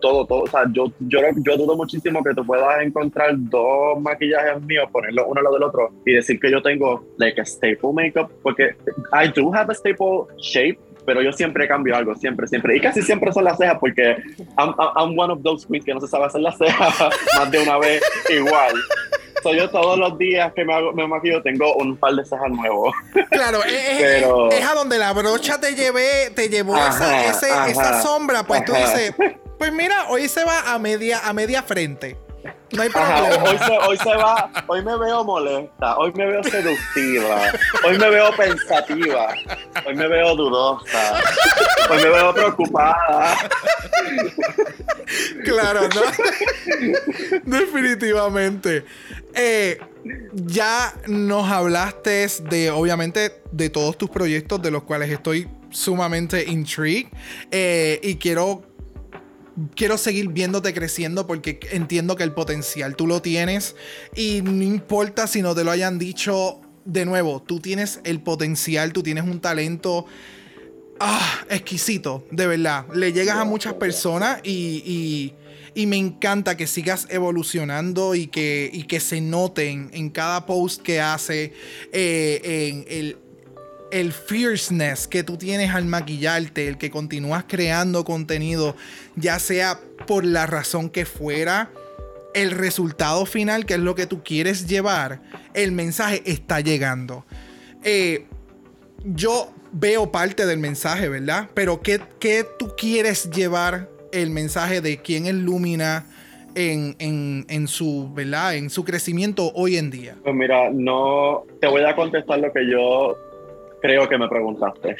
todo, todo. O sea, yo, yo, yo dudo muchísimo que tú puedas encontrar dos maquillajes míos, ponerlos uno al lado del otro y decir que yo tengo, like, a staple makeup, porque I do have a staple shape, pero yo siempre cambio algo, siempre, siempre. Y casi siempre son las cejas porque I'm, I'm- one of those queens que no se sabe hacer las cejas más de una vez igual. So, yo todos los días que me, hago, me maquillo tengo un par de cejas nuevos. Claro, es, Pero- es a donde la brocha te llevé, te llevó esa, Ajá, ese- ajá, esa sombra, pues tú ajá. dices, pues mira, hoy se va a media, a media frente. No hay Ajá, problema. hoy, se, hoy se va, hoy me veo molesta, hoy me veo seductiva, hoy me veo pensativa, hoy me veo dudosa, hoy me veo preocupada. Claro, ¿no? Definitivamente. Eh, ya nos hablaste de, obviamente, de todos tus proyectos, de los cuales estoy sumamente intrigued. Eh, y quiero, quiero seguir viéndote creciendo porque entiendo que el potencial tú lo tienes. Y no importa si no te lo hayan dicho de nuevo, tú tienes el potencial, tú tienes un talento ah, exquisito, de verdad. Le llegas a muchas personas y, y- me encanta que sigas evolucionando y que, y que se noten en cada post que hace, eh, en el, el fierceness que tú tienes al maquillarte, el que continúas creando contenido, ya sea por la razón que fuera, el resultado final, que es lo que tú quieres llevar, el mensaje está llegando. Eh, yo veo parte del mensaje, ¿verdad? Pero ¿qué, qué tú quieres llevar el mensaje de quién es Lumina en, en- en su, ¿verdad? En su crecimiento hoy en día. Pues mira, no te voy a contestar lo que yo creo que me preguntaste.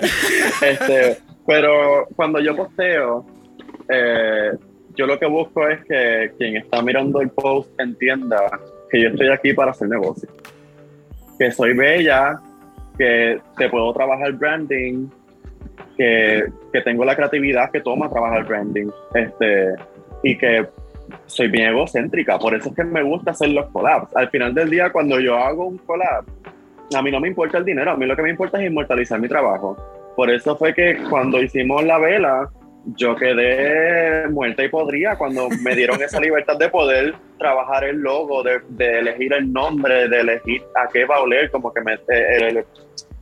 este, pero cuando yo posteo, eh, yo lo que busco es que quien está mirando el post entienda que yo estoy aquí para hacer negocio. Que soy bella, que te puedo trabajar branding, que, que tengo la creatividad que toma trabajar branding. Este, y que soy bien egocéntrica, por eso es que me gusta hacer los collabs. Al final del día, cuando yo hago un collab, a mí no me importa el dinero, a mí lo que me importa es inmortalizar mi trabajo. Por eso fue que cuando hicimos la vela, yo quedé muerta y podría cuando me dieron esa libertad de poder trabajar el logo, de, elegir el nombre, de elegir a qué va a oler, como que me...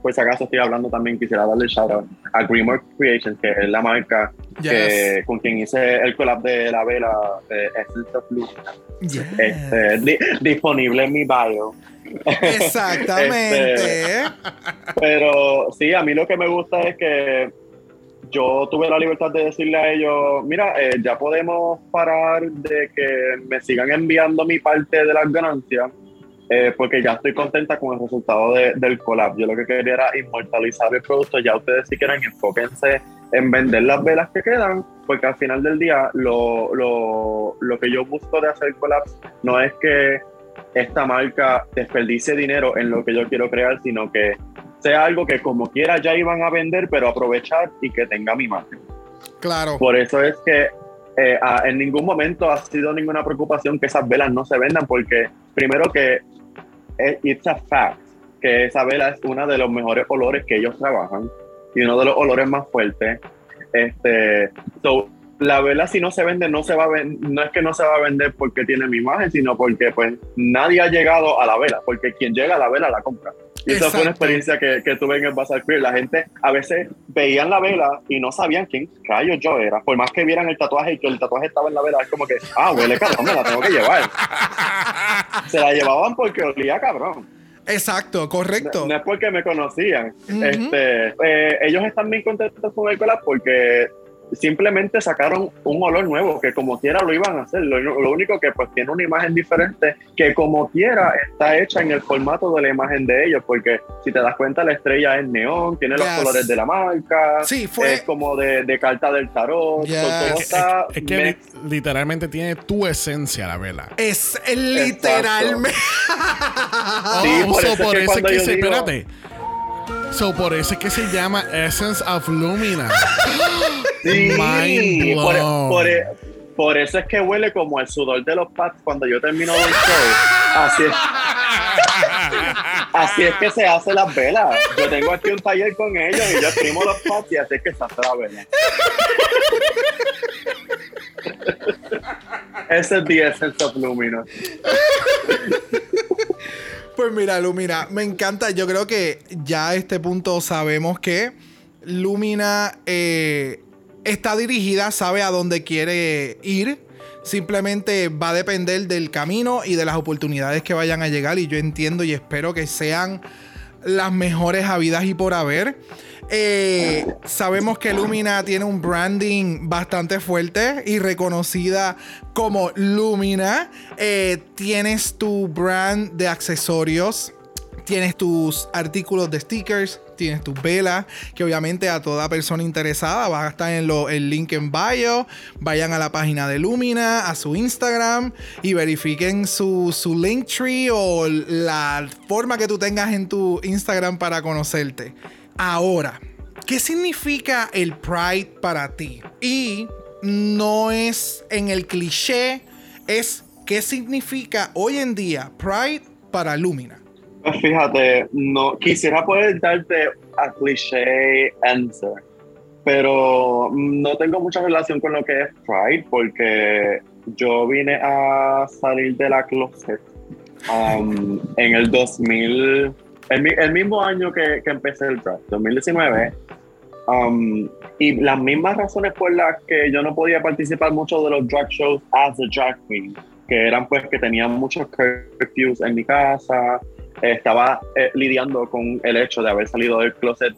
pues acaso estoy hablando también, quisiera darle shout out a Greenwork Creations, que es la marca que, con quien hice el collab de la vela de Blue. Yes. Este, di- disponible en mi bio. Exactamente. Este, Pero sí, a mí lo que me gusta es que yo tuve la libertad de decirle a ellos, mira, eh, ya podemos parar de que me sigan enviando mi parte de las ganancias, eh, porque ya estoy contenta con el resultado de- del collab. Yo lo que quería era inmortalizar el producto, ya ustedes si quieren enfóquense en vender las velas que quedan, porque al final del día lo, lo, lo que yo busco de hacer collabs no es que esta marca desperdicie dinero en lo que yo quiero crear, sino que sea algo que como quiera ya iban a vender, pero aprovechar y que tenga mi marca. Claro. Por eso es que eh, a- en ningún momento ha sido ninguna preocupación que esas velas no se vendan, porque primero que es, it's a fact que esa vela es uno de los mejores olores que ellos trabajan y uno de los olores más fuertes. Este, so, la vela si no se vende no se va a no es que no se va a vender porque tiene mi imagen, sino porque pues nadie ha llegado a la vela, porque quien llega a la vela la compra. Y esa fue una Exacto. experiencia que, que tuve en el Bazar Queer. La gente a veces veían la vela y no sabían quién rayos yo era. Por más que vieran el tatuaje y que el tatuaje estaba en la vela, es como que, ah, huele cabrón, me la tengo que llevar. Se la llevaban porque olía cabrón. Exacto, correcto. No, no es porque me conocían. Este, eh, ellos están bien contentos con el collab porque simplemente sacaron un olor nuevo que como quiera lo iban a hacer. Lo, lo único que pues tiene una imagen diferente que como quiera está hecha en el formato de la imagen de ellos porque si te das cuenta la estrella es neón, tiene los colores de la marca, Sí, fue- es como de, de carta del tarot, Yes. so, todo Es- está Es que li- literalmente tiene tu esencia la vela. Es literalmente. Sí, Oh, por so eso es por que eso es cuando que yo se, digo- espérate. So por eso es que se llama Essence of Lumina. Sí, Mind por, blown. por- por eso es que huele como el sudor de los pads cuando yo termino del show. Así es, así es que se hace las velas. Yo tengo aquí un taller con ellos y yo exprimo los pads y así es que se hace la vela. Ese es The Essence of Lumina. Pues mira, Lumina, me encanta. Yo creo que ya a este punto sabemos que Lumina eh, está dirigida, sabe a dónde quiere ir. Simplemente va a depender del camino y de las oportunidades que vayan a llegar. Y yo entiendo y espero que sean las mejores habidas y por haber. Eh, sabemos que Lumina tiene un branding bastante fuerte y reconocida como Lumina. Eh, tienes tu brand de accesorios. Tienes tus artículos de stickers, tienes tus velas, que obviamente a toda persona interesada va a estar en lo- el link en bio. Vayan a la página de Lumina, a su Instagram y verifiquen su, su link tree o la forma que tú tengas en tu Instagram para conocerte. Ahora, ¿qué significa el Pride para ti? Y no es en el cliché, es qué significa hoy en día Pride para Lumina. Pues fíjate, no quisiera poder darte a cliché answer, pero no tengo mucha relación con lo que es Pride porque yo vine a salir de la closet um, en el 2000, el, mi- el mismo año que, que empecé el Pride, 2019. um, y las mismas razones por las que yo no podía participar mucho de los drag shows as a drag queen, que eran pues que tenían muchos curfews en mi casa, eh, estaba eh, lidiando con el hecho de haber salido del closet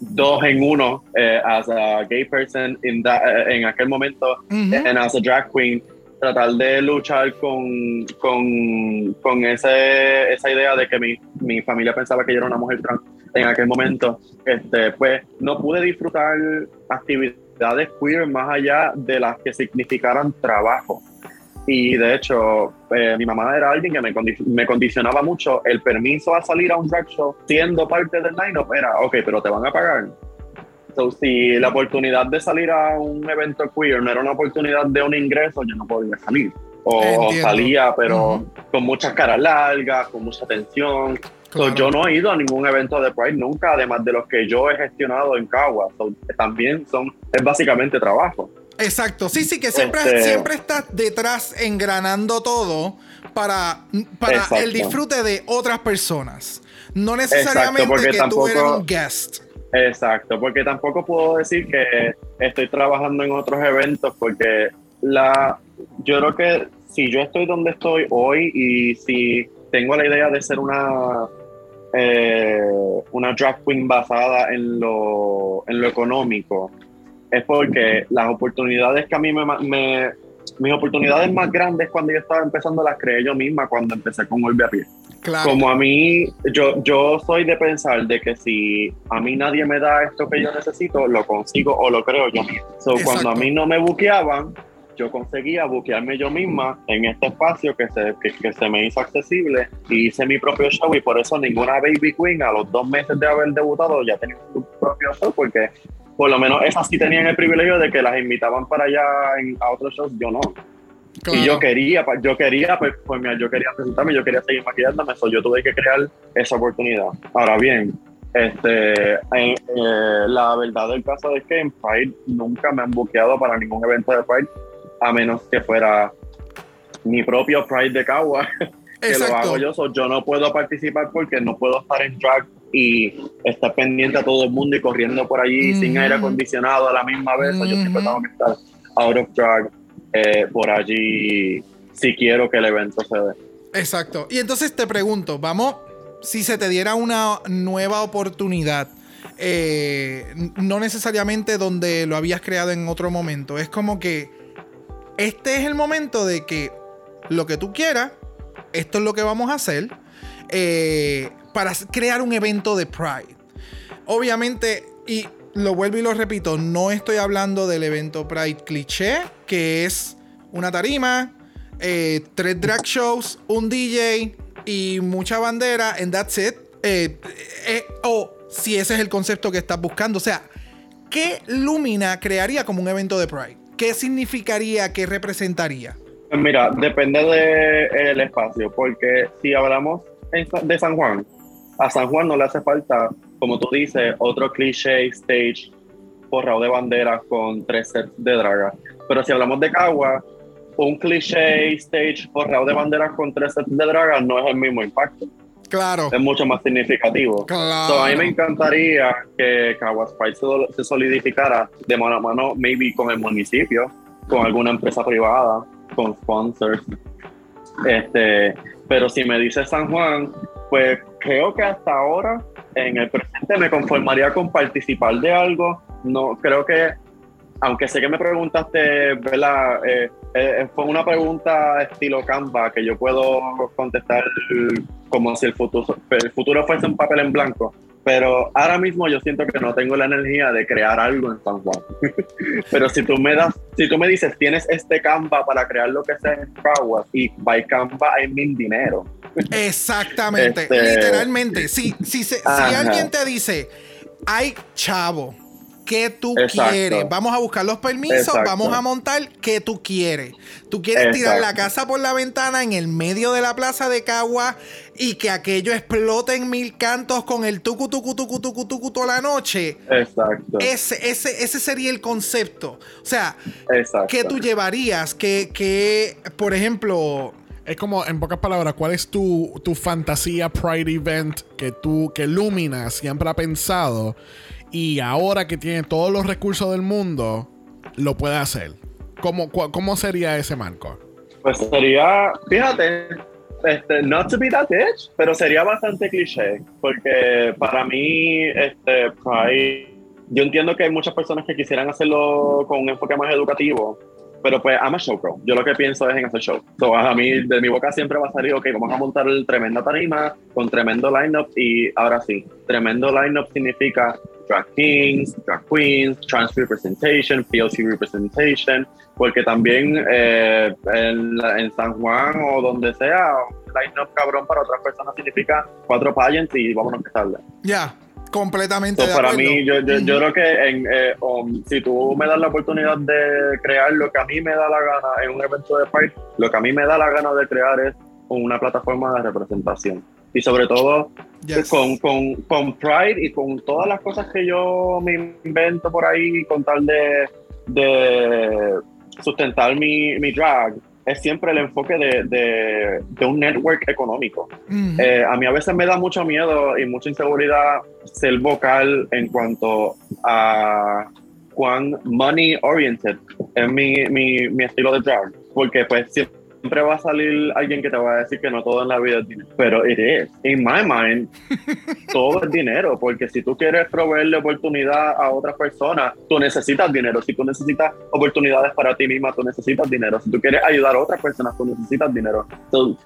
dos en uno eh, as a gay person in that- eh, en aquel momento Ujú. and as a drag queen tratar de luchar con, con, con ese, esa idea de que mi, mi familia pensaba que yo era una mujer trans en aquel momento, este, pues no pude disfrutar actividades queer más allá de las que significaran trabajo. Y de hecho, eh, mi mamá era alguien que me, condi- me condicionaba mucho el permiso a salir a un drag show siendo parte del line-up. Era, ok, pero te van a pagar. So, si la oportunidad de salir a un evento queer no era una oportunidad de un ingreso, yo no podía salir. O Entiendo. salía, pero Ujú. con muchas caras largas, con mucha tensión. So, Claro. yo no he ido a ningún evento de Pride nunca, además de los que yo he gestionado en Cagua. So, también son, es básicamente trabajo. Exacto, sí, sí, que siempre, Este- siempre estás detrás engranando todo para, para Exacto. el disfrute de otras personas. No necesariamente porque que tú eres un guest. Exacto, porque tampoco puedo decir que estoy trabajando en otros eventos porque la yo creo que si yo estoy donde estoy hoy y si tengo la idea de ser una eh, una drag queen basada en lo, en lo económico es porque las oportunidades que a mí me, me- mis oportunidades más grandes cuando yo estaba empezando las creé yo misma cuando empecé con Golpe a Pie Claro. como a mí, yo, yo soy de pensar de que si a mí nadie me da esto que yo necesito, lo consigo o lo creo yo mismo. So, Exacto. cuando a mí no me buqueaban, yo conseguía buquearme yo misma en este espacio que se, que, que se me hizo accesible y hice mi propio show y por eso ninguna baby queen a los dos meses de haber debutado ya tenía su propio show porque por lo menos esas sí tenían el privilegio de que las invitaban para allá en- a otros shows, yo no. claro. Y yo quería, yo quería, pues, pues mira, yo quería presentarme, yo quería seguir maquillándome, so yo tuve que crear esa oportunidad. Ahora bien, este, eh, eh, la verdad del caso es que en Pride nunca me han buqueado para ningún evento de Pride, a menos que fuera mi propio Pride de Cagua, que lo hago yo, so yo no puedo participar porque no puedo estar en drag y estar pendiente a todo el mundo y corriendo por allí sin aire acondicionado a la misma vez, so yo siempre tengo que estar out of drag eh, por allí si quiero que el evento se dé. Exacto. Y entonces te pregunto, vamos, si se te diera una nueva oportunidad, eh, no necesariamente donde lo habías creado en otro momento, es como que este es el momento de que lo que tú quieras, esto es lo que vamos a hacer eh, para crear un evento de Pride. Obviamente, y lo vuelvo y lo repito, no estoy hablando del evento Pride cliché, que es una tarima, eh, tres drag shows, un DJ y mucha bandera, and that's it. Eh, o si ese es el concepto que estás buscando. O sea, ¿qué Lumina crearía como un evento de Pride? ¿Qué significaría? ¿Qué representaría? Pues mira, depende del espacio, porque si hablamos de San Juan, a San Juan no le hace falta, como tú dices, otro cliché stage forrado de banderas con tres sets de draga. Pero si hablamos de Cagua, un cliché stage forrado de banderas con tres sets de draga no es el mismo impacto, Claro. es mucho más significativo. Claro. So, a mí me encantaría que Caguas se solidificara de mano a mano, maybe con el municipio, con alguna empresa privada, con sponsors. Este, pero si me dice San Juan, pues creo que hasta ahora, en el presente, me conformaría con participar de algo. No, creo que, aunque sé que me preguntaste, ¿verdad? Eh, eh, fue una pregunta estilo Canva que yo puedo contestar como si el futuro, el futuro fuese un papel en blanco. Pero ahora mismo yo siento que no tengo la energía de crear algo en San Juan. Pero si tú me das, si tú me dices, tienes este Canva para crear lo que sea en Caguas y by Canva I mean dinero. Exactamente, Este- literalmente. Si, si, se- si alguien te dice, hay chavo, qué tú Exacto. quieres. Vamos a buscar los permisos, Exacto. vamos a montar qué tú quieres. Tú quieres tirar la casa por la ventana en el medio de la plaza de Cagua y que aquello explote en mil cantos con el tucu tucu tucu tucu tucu toda la noche. Exacto. Ese, ese, ese sería el concepto. O sea, Exacto. ¿qué tú llevarías? Que, que por ejemplo, Es como, en pocas palabras, ¿cuál es tu, tu fantasía Pride Event que tú, que Lumina siempre ha pensado y ahora que tiene todos los recursos del mundo, lo puede hacer? ¿Cómo, cómo sería ese marco? Pues sería, fíjate, este, not to be that bitch, pero sería bastante cliché, porque para mí, este, Pride, yo entiendo que hay muchas personas que quisieran hacerlo con un enfoque más educativo, pero pues I'm a showgirl. Yo lo que pienso es en hacer show. So, a mí, de mi boca siempre va a salir, ok, vamos a montar el tremenda tarima con tremendo lineup y ahora sí, tremendo lineup significa drag kings, drag queens, trans representation, POC representation, porque también eh, en, en San Juan o donde sea, lineup cabrón para otras personas significa cuatro pageants y vámonos que tarde. ya, completamente So, de para mí, yo, yo, yo creo que en, eh, um, si tú me das la oportunidad de crear lo que a mí me da la gana en un evento de Pride, lo que a mí me da la gana de crear es una plataforma de representación. Y sobre todo Yes. con, con, con Pride y con todas las cosas que yo me invento por ahí con tal de, de sustentar mi, mi drag, es siempre el enfoque de, de, de un network económico. Ujú. Eh, a mí a veces me da mucho miedo y mucha inseguridad ser vocal en cuanto a cuán money oriented es mi, mi, mi estilo de drag. Porque pues siempre va a salir alguien que te va a decir que no todo en la vida es dinero. Pero it is. In my mind, todo es dinero. Porque si tú quieres proveerle oportunidad a otras personas, tú necesitas dinero. Si tú necesitas oportunidades para ti misma, tú necesitas dinero. Si tú quieres ayudar a otras personas, tú necesitas dinero. So,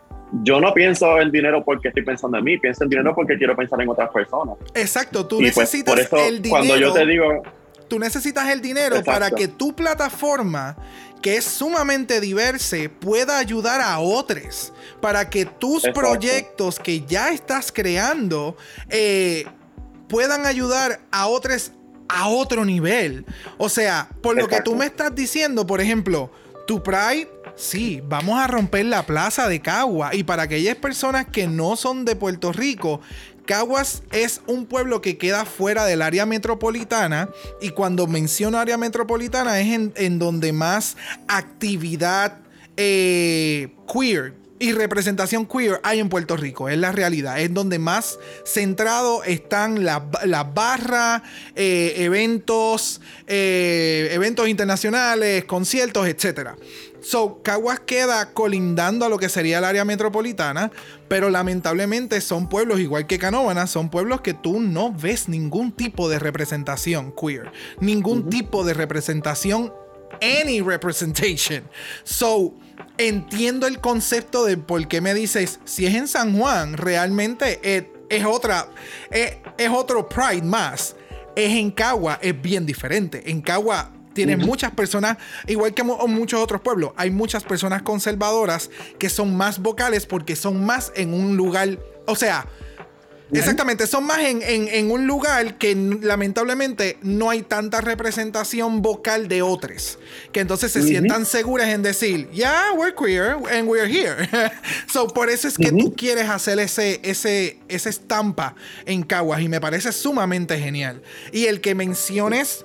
yo no pienso en dinero porque estoy pensando en mí, pienso en dinero porque quiero pensar en otras personas. Exacto, tú y pues necesitas por eso el dinero. cuando yo te digo, Tú necesitas el dinero Exacto. para que tu plataforma, que es sumamente diversa, pueda ayudar a otros. Para que tus Exacto. proyectos que ya estás creando eh, puedan ayudar a otros a otro nivel. O sea, por lo que tú me estás diciendo, por ejemplo, tu Pride. Sí, vamos a romper la plaza de Cagua. Y para aquellas personas que no son de Puerto Rico, Caguas es un pueblo que queda fuera del área metropolitana y cuando menciono área metropolitana es en, en donde más actividad eh, queer y representación queer hay en Puerto Rico, es la realidad, es donde más centrado están las las barras, eh, eventos, eh, eventos internacionales, conciertos, etcétera. So, Caguas queda colindando a lo que sería el área metropolitana, pero lamentablemente son pueblos, igual que Canóvana, son pueblos que tú no ves ningún tipo de representación queer, ningún tipo de representación, any representation. So, entiendo el concepto de por qué me dices, si es en San Juan, realmente es, es otra, es, es otro Pride más. Es en Cagua, es bien diferente. En Cagua tienes muchas personas, igual que mu- muchos otros pueblos, hay muchas personas conservadoras que son más vocales porque son más en un lugar, o sea, exactamente, son más en, en- en un lugar que lamentablemente no hay tanta representación vocal de otros, que entonces se sientan seguras en decir, yeah, we're queer and we're here. so, por eso es que tú quieres hacer ese, ese, esa estampa en Caguas y me parece sumamente genial. Y el que menciones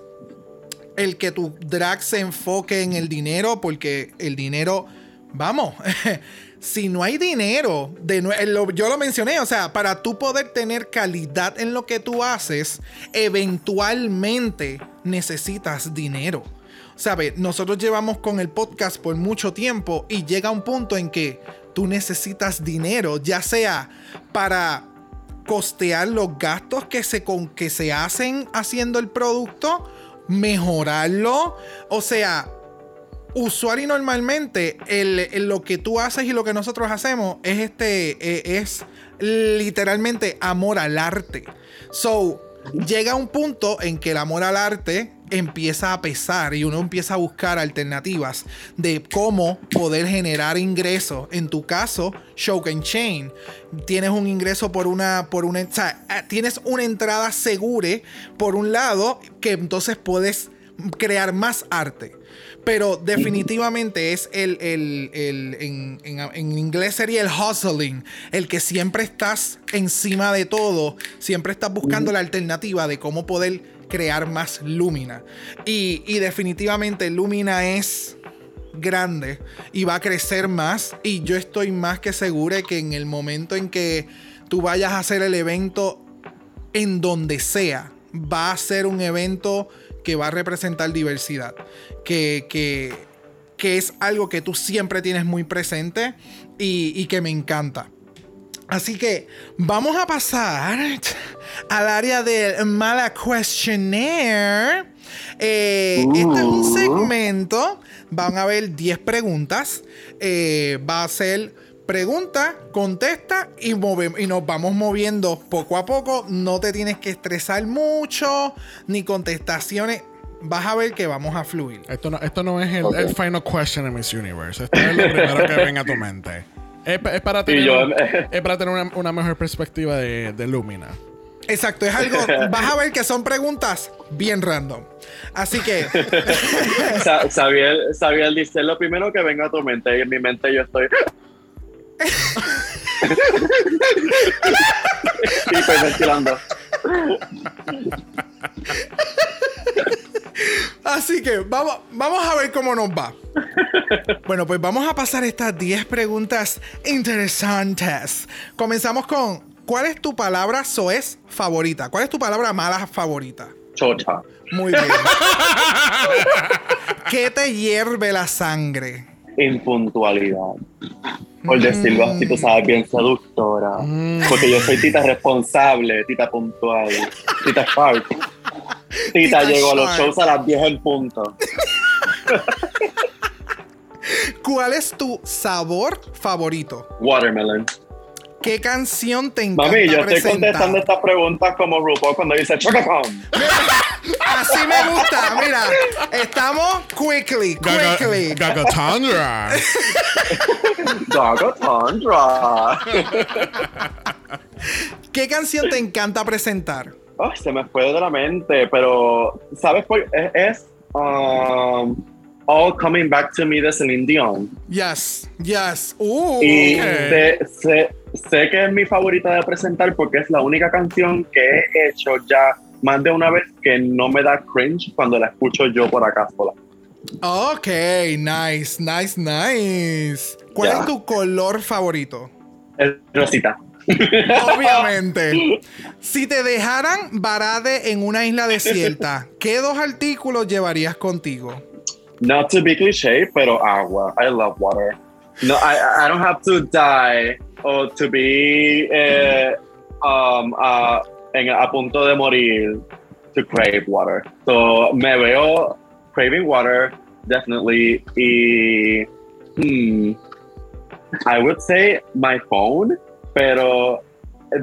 el que tu drag se enfoque en el dinero, porque el dinero, vamos, si no hay dinero, de nue- lo- yo lo mencioné, o sea, para tú poder tener calidad en lo que tú haces, eventualmente necesitas dinero. ¿Sabes? Nosotros llevamos con el podcast por mucho tiempo y llega un punto en que tú necesitas dinero, ya sea para costear los gastos que se, con, que se hacen haciendo el producto, mejorarlo. O sea, usuario normalmente, el, el- lo que tú haces y lo que nosotros hacemos es este, eh, es literalmente amor al arte. So, llega un punto en que el amor al arte empieza a pesar y uno empieza a buscar alternativas de cómo poder generar ingresos. En tu caso, Show and Chain, tienes un ingreso por una, por una, o sea, eh, tienes una entrada segura por un lado que entonces puedes crear más arte. Pero definitivamente es el, el- el- en, en- en inglés sería el hustling, el que siempre estás encima de todo, siempre estás buscando la alternativa de cómo poder crear más Lumina. Y, y definitivamente Lumina es grande y va a crecer más. Y yo estoy más que segura que en el momento en que tú vayas a hacer el evento en donde sea, va a ser un evento que va a representar diversidad. Que, que, que es algo que tú siempre tienes muy presente y, y que me encanta. Así que vamos a pasar al área del Mala Questionnaire. Eh, Este es un Uh. segmento. Van a haber 10 preguntas. Eh, va a ser pregunta, contesta y, move- y nos vamos moviendo poco a poco. No te tienes que estresar mucho, ni contestaciones. Vas a ver que vamos a fluir. Esto no, esto no es el, final question en Miss Universe. Esto es lo primero que venga a tu mente. Es, pa- es para tener, yo- es para tener una, una mejor perspectiva de, de Lumina. Exacto, es algo. Vas a ver que son preguntas bien random. Así que. Sa- Sabiel, Sabiel dice lo primero que venga a tu mente y en mi mente yo estoy hiperventilando. Así que vamos, vamos a ver cómo nos va. Bueno, pues vamos a pasar estas 10 preguntas interesantes. Comenzamos con: ¿Cuál es tu palabra soez favorita? ¿Cuál es tu palabra mala favorita? Chocha. Muy bien. ¿Qué te hierve la sangre? Impuntualidad. Por decirlo así, tú sabes, bien seductora. Porque yo soy tita responsable, tita puntual, tita sharp. Tita, Tita llegó a los shows a las 10 en punto. ¿Cuál es tu sabor favorito? Watermelon. ¿Qué canción te encanta Mami, yo estoy presentar? contestando estas preguntas como RuPaul cuando dice Chocopom. Así me gusta. Mira, estamos quickly, quickly. Gagatandra. Gagotondra. ¿Qué canción te encanta presentar? Ay, se me fue de la mente, pero ¿sabes por Es, es, um, All Coming Back to Me de Celine Dion. Yes, yes. Uh, Y sé, sé- sé que es mi favorita de presentar porque es la única canción que he hecho ya más de una vez que no me da cringe cuando la escucho yo por acá sola. Ok, nice, nice, nice. ¿Cuál es tu color favorito? Es Rosita. Obviamente. si te dejaran varade en una isla desierta, ¿qué dos artículos llevarías contigo? Not to be cliché, pero agua. I love water. No, I, I don't have to die or to be eh, um, uh, en- a punto de morir to crave water. So me veo craving water, definitely. Y hmm, I would say my phone, pero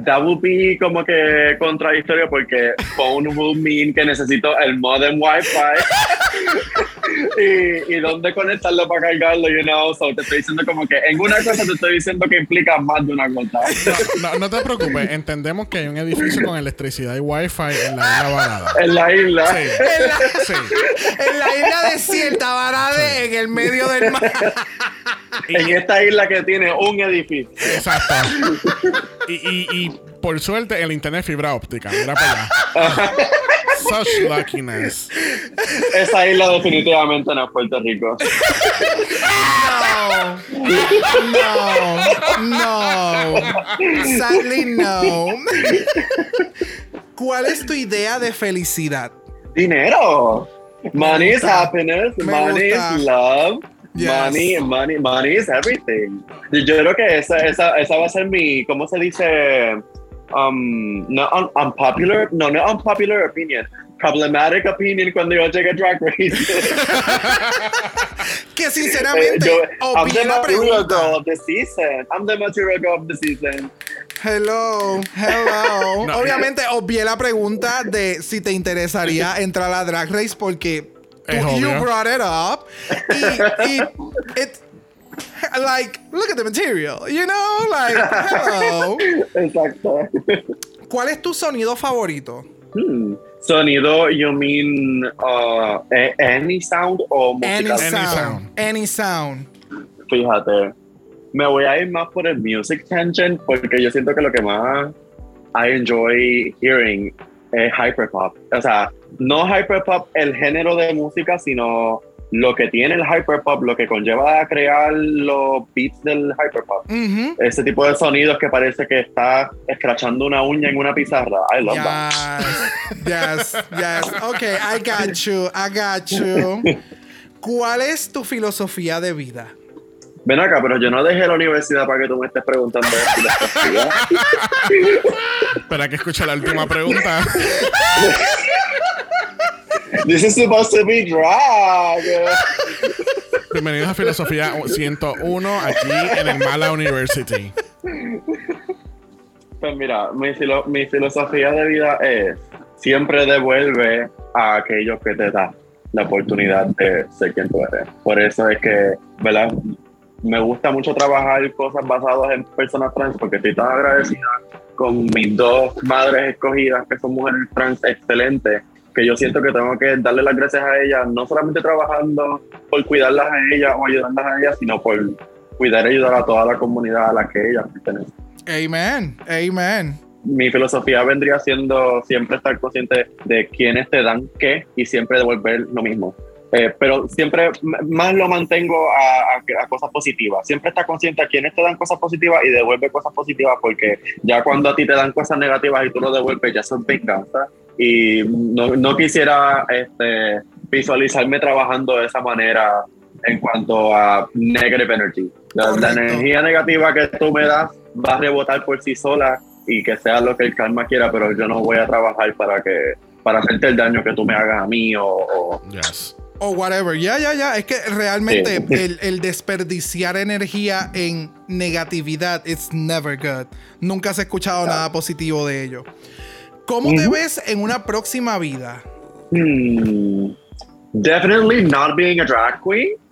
that would be como que contradictorio porque phone will mean que necesito el modem wifi y, y dónde conectarlo para cargarlo, you know, so te estoy diciendo como que en una cosa te estoy diciendo que implica más de una cosa. No, no te preocupes, entendemos que hay un edificio con electricidad y wifi en la isla varada. En la isla. Sí. En la, Sí. en la isla desierta, varade en el medio del mar. En esta isla que tiene un edificio. Exacto. Y, y, y por suerte el internet fibra óptica. Mira para allá. Such luckiness. Esa isla definitivamente no es Puerto Rico. No, no, no. Sadly, no. ¿Cuál es tu idea de felicidad? Dinero. Money is happiness. Me money gusta. is love. Yes. Money, money, money is everything. Yo yo creo que esa, esa, esa va a ser mi, ¿cómo se dice? Um, no un- unpopular, no, no unpopular opinion. Problematic opinion cuando yo llegue a Drag Race. Que Eh, sinceramente, yo- o I'm the la material girl of the season. I'm the material girl of the season. Hello, hello. No. Obviamente obvié la pregunta de si te interesaría entrar a Drag Race porque tú, you brought it up. Y, y it, like, look at the material, you know, like, hello. Exacto. ¿Cuál es tu sonido favorito? Hmm. Sonido, you mean uh, a- any sound o Any música? sound. sound. Any sound. Fíjate, me voy a ir más por el music tangent porque yo siento que lo que más I enjoy hearing es hyperpop. O sea, no hyperpop el género de música, sino lo que tiene el hyperpop, lo que conlleva a crear los beats del hyperpop. Mhm. Ese tipo de sonidos que parece que está escrachando una uña en una pizarra. I love that. Yes, yes. Okay, I got you, I got you. ¿Cuál es tu filosofía de vida? Ven acá, pero yo no dejé la universidad para que tú me estés preguntando de filosofía. Espera que escuche la última pregunta. This is supposed to be drag. Bienvenidos a Filosofía 101 aquí en el Mala University. Pues mira, mi, filo- mi filosofía de vida es siempre devuelve a aquellos que te dan la oportunidad de ser quien tú eres. Por eso es que, ¿verdad? Me gusta mucho trabajar cosas basadas en personas trans porque estoy tan agradecida con mis dos madres escogidas que son mujeres trans excelentes que yo siento que tengo que darle las gracias a ellas, no solamente trabajando por cuidarlas a ellas o ayudarlas a ellas, sino por cuidar y ayudar a toda la comunidad a la que ellas pertenecen Amen, amen. mi filosofía vendría siendo siempre estar consciente de quiénes te dan qué y siempre devolver lo mismo. Eh, pero siempre más lo mantengo a, a- a cosas positivas. Siempre está consciente a quiénes te dan cosas positivas y devuelve cosas positivas porque ya cuando a ti te dan cosas negativas y tú lo devuelves, ya son venganza. Y no, no quisiera este, visualizarme trabajando de esa manera en cuanto a negative energy. La, la energía negativa que tú me das va a rebotar por sí sola y que sea lo que el karma quiera, pero yo no voy a trabajar para que para hacerte el daño que tú me hagas a mí o, o- Yes. O whatever. Ya, ya, ya. Es que realmente Sí. el, el desperdiciar energía en negatividad it's never good. Nunca se ha escuchado nada positivo de ello. ¿Cómo te ves en una próxima vida? Hmm. Definitely not being a drag queen.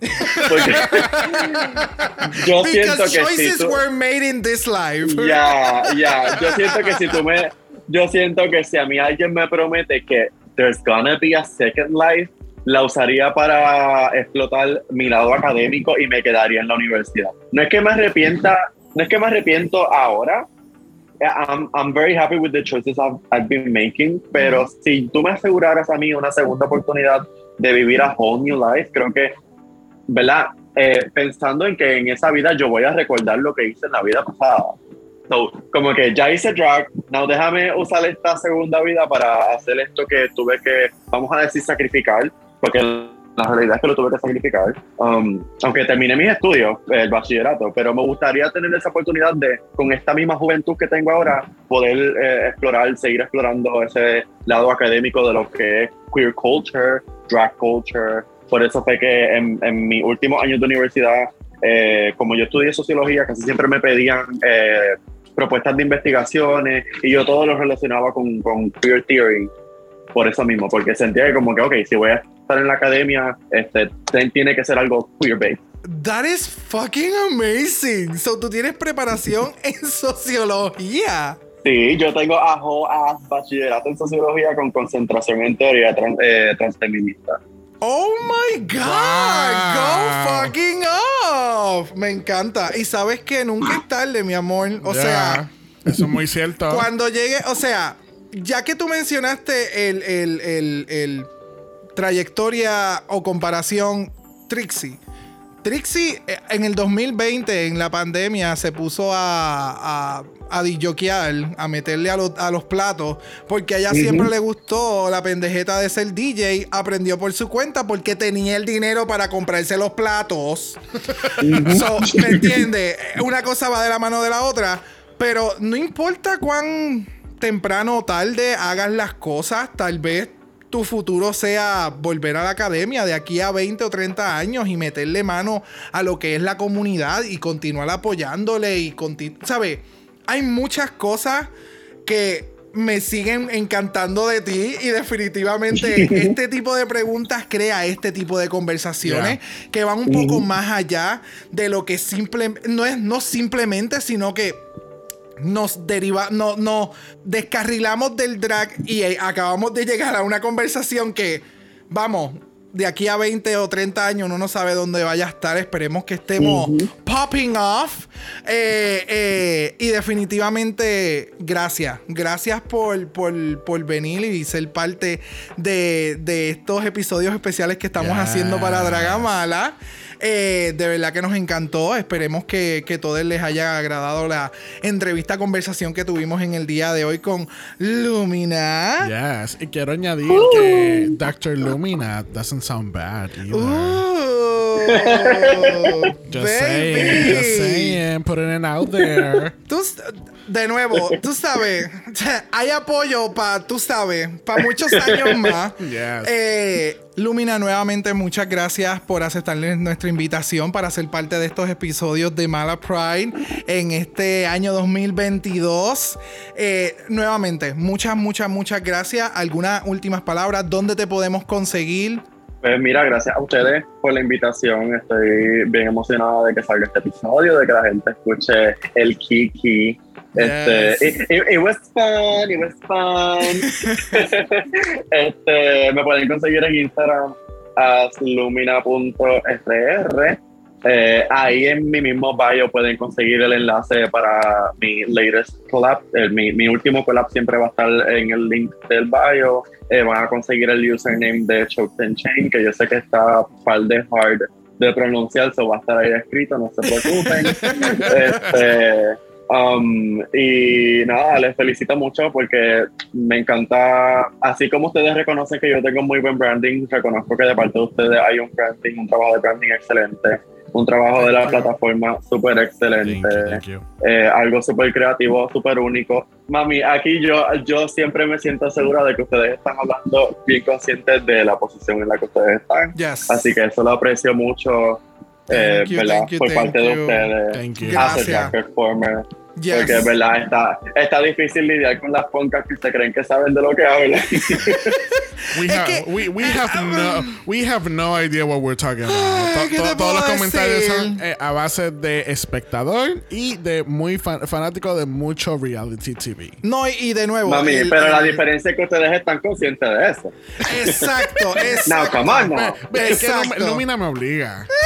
Yo siento que choices si tú, were made in this life. Ya, ya. Yo siento que si tú me. Yo siento que si a mí alguien me promete que there's gonna be a second life, la usaría para explotar mi lado académico y me quedaría en la universidad. No es que me arrepienta, no es que me arrepiento ahora. I'm, I'm very happy with the choices I've, I've been making, pero si tú me aseguraras a mí una segunda oportunidad de vivir a whole new life, creo que, ¿verdad? Eh, pensando en que en esa vida yo voy a recordar lo que hice en la vida pasada. So, como que ya hice drag, no déjame usar esta segunda vida para hacer esto que tuve que, vamos a decir, sacrificar, porque la realidad es que lo tuve que sacrificar. Um, aunque terminé mis estudios, el bachillerato, pero me gustaría tener esa oportunidad de, con esta misma juventud que tengo ahora, poder eh, explorar, seguir explorando ese lado académico de lo que es queer culture, drag culture. Por eso fue que en, en mis últimos años de universidad, eh, como yo estudié sociología, casi siempre me pedían eh, propuestas de investigaciones y yo todo lo relacionaba con, con queer theory por eso mismo, porque sentía que como que, ok, si voy a estar en la academia, este, tiene que ser algo queer-based. That is fucking amazing. So tú tienes preparación en sociología. Sí, yo tengo a ass bachillerato en sociología con concentración en teoría trans, eh, transfeminista. Oh my God, Wow. go fucking off. Me encanta. Y sabes que nunca es tarde, mi amor. O sea, Eso es muy cierto. cuando llegue, o sea, ya que tú mencionaste el, el- el- el trayectoria o comparación Trixie. Trixie eh, en el 2020, en la pandemia, se puso a, a, a disjoquear, a meterle a, los- a los platos, porque a ella siempre le gustó la pendejeta de ser DJ, aprendió por su cuenta porque tenía el dinero para comprarse los platos. So, ¿Me entiendes? Una cosa va de la mano de la otra, pero no importa cuán temprano o tarde hagas las cosas, tal vez tu futuro sea volver a la academia de aquí a 20 o 30 años y meterle mano a lo que es la comunidad y continuar apoyándole y ¿sabes? hay muchas cosas que me siguen encantando de ti y definitivamente este tipo de preguntas crea este tipo de conversaciones que van un poco más allá de lo que simplemente no es no simplemente sino que nos deriva, no, no descarrilamos del drag y eh, acabamos de llegar a una conversación que, vamos, de aquí a 20 o 30 años uno no sabe dónde vaya a estar. Esperemos que estemos popping off. Eh, eh, y definitivamente, gracias. Gracias por, por, por venir y ser parte de, de estos episodios especiales que estamos haciendo para Dragamala. Eh, de verdad que nos encantó. Esperemos que, que todos les haya agradado la entrevista, conversación que tuvimos en el día de hoy con Lumina. Yes. Y quiero añadir que Dr. Lumina doesn't sound bad either. Ooh, Just saying, just saying, putting it out there. Tú, de nuevo, tú sabes, hay apoyo para, tú sabes, para muchos años más. Yes. Eh, Lumina, nuevamente muchas gracias por aceptarle nuestra invitación para ser parte de estos episodios de Mala Pride en este año 2022. Eh, nuevamente, muchas, muchas, muchas gracias. ¿Algunas últimas palabras? ¿Dónde te podemos conseguir? Pues mira, gracias a ustedes por la invitación. Estoy bien emocionada de que salga este episodio, de que la gente escuche el Kiki. Este, Yes. it, it- it was fun, it was fun. este, me pueden conseguir en Instagram lumina.fr. Eh, ahí en mi mismo bio pueden conseguir el enlace para mi latest collab. El- mi, mi último collab siempre va a estar en el link del bio. Eh, van a conseguir el username de Choked and Chain, que yo sé que está par de hard de pronunciar, so va a estar ahí escrito, no se preocupen. este, um, y nada, les felicito mucho porque me encanta, así como ustedes reconocen que yo tengo muy buen branding, reconozco que de parte de ustedes hay un branding, un trabajo de branding excelente, un trabajo de la plataforma súper Thank excelente you, thank you. eh, algo súper creativo, súper único. Mami, aquí yo, yo siempre me siento segura de que ustedes están hablando bien conscientes de la posición en la que ustedes están. Yes. Así que eso lo aprecio mucho, eh, Thank you, ¿verdad? thank you, Por parte de ustedes. Gracias. Yes. Porque, ¿verdad? Está, está difícil lidiar con las poncas que se creen que saben de lo que hablan. We Es have, que- we, we have no, we have no idea what we're talking about. To- ¿qué to- te todos los comentarios decir? son eh, a base de espectador y de muy fan- fanático de mucho reality TV. No, y, y de nuevo. Mami, el- pero la el- diferencia es que ustedes están conscientes de eso. Exacto, exacto. Now, come on, now. Ve, Es que no. Lumina me obliga.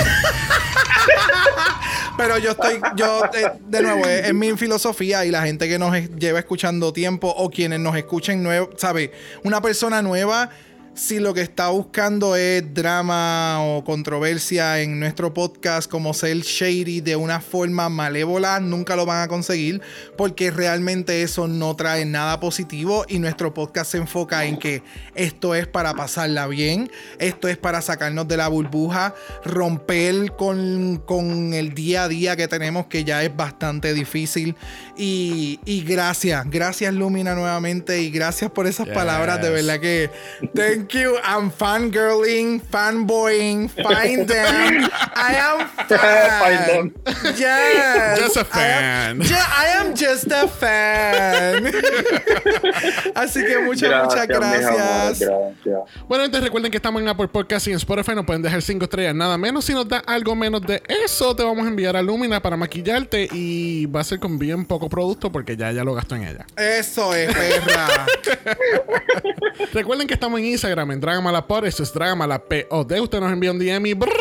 Pero yo estoy, yo, eh, de nuevo, es, es mi filosofía y la gente que nos lleva escuchando tiempo o quienes nos escuchen nuevo, ¿sabe? Una persona nueva, si lo que está buscando es drama o controversia en nuestro podcast, como ser shady de una forma malévola, nunca lo van a conseguir porque realmente eso no trae nada positivo y nuestro podcast se enfoca en que esto es para pasarla bien, esto es para sacarnos de la burbuja, romper con, con el día a día que tenemos que ya es bastante difícil y, y gracias, gracias Lumina nuevamente y gracias por esas Yes. palabras, de verdad que thank you, I'm fangirling, fanboying, find them, I am Find fan. them. Yes. Just a I am- fan. I am just a fan. Así que muchas, muchas gracias. gracias. Bueno, entonces recuerden que estamos en Apple Podcast y en Spotify. Nos pueden dejar 5 estrellas, nada menos. Si nos da algo menos de eso, te vamos a enviar a Lumina para maquillarte y va a ser con bien poco producto porque ya, ya lo gastó en ella. Eso es, perra. Recuerden que estamos en Instagram, en Dragamalapod. Eso es Dragamalapod. Usted nos envía un DM y Brock,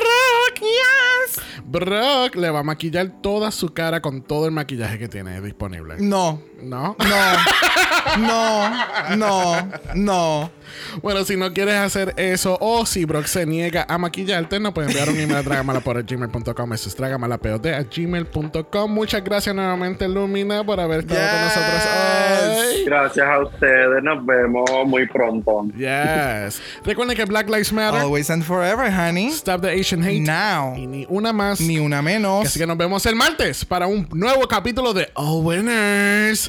yes. Brock le va a maquillar toda su cara con todo el maquillaje que tiene disponible. No, ¿No? no, no, no, no. Bueno, si no quieres hacer eso o si Brock se niega a maquillarte, nos pueden enviar un email a dragamalapod.gmail.com. Eso es dragamalapod a gmail.com. Muchas gracias nuevamente, Lumina, por haber estado con nosotros hoy. Gracias a ustedes, nos vemos muy pronto. Yes. Recuerden que Black Lives Matter, Always and forever, honey. Stop the Asian Hate Now. y ni una más. Ni una menos. Así que nos vemos el martes para un nuevo capítulo de All Winners.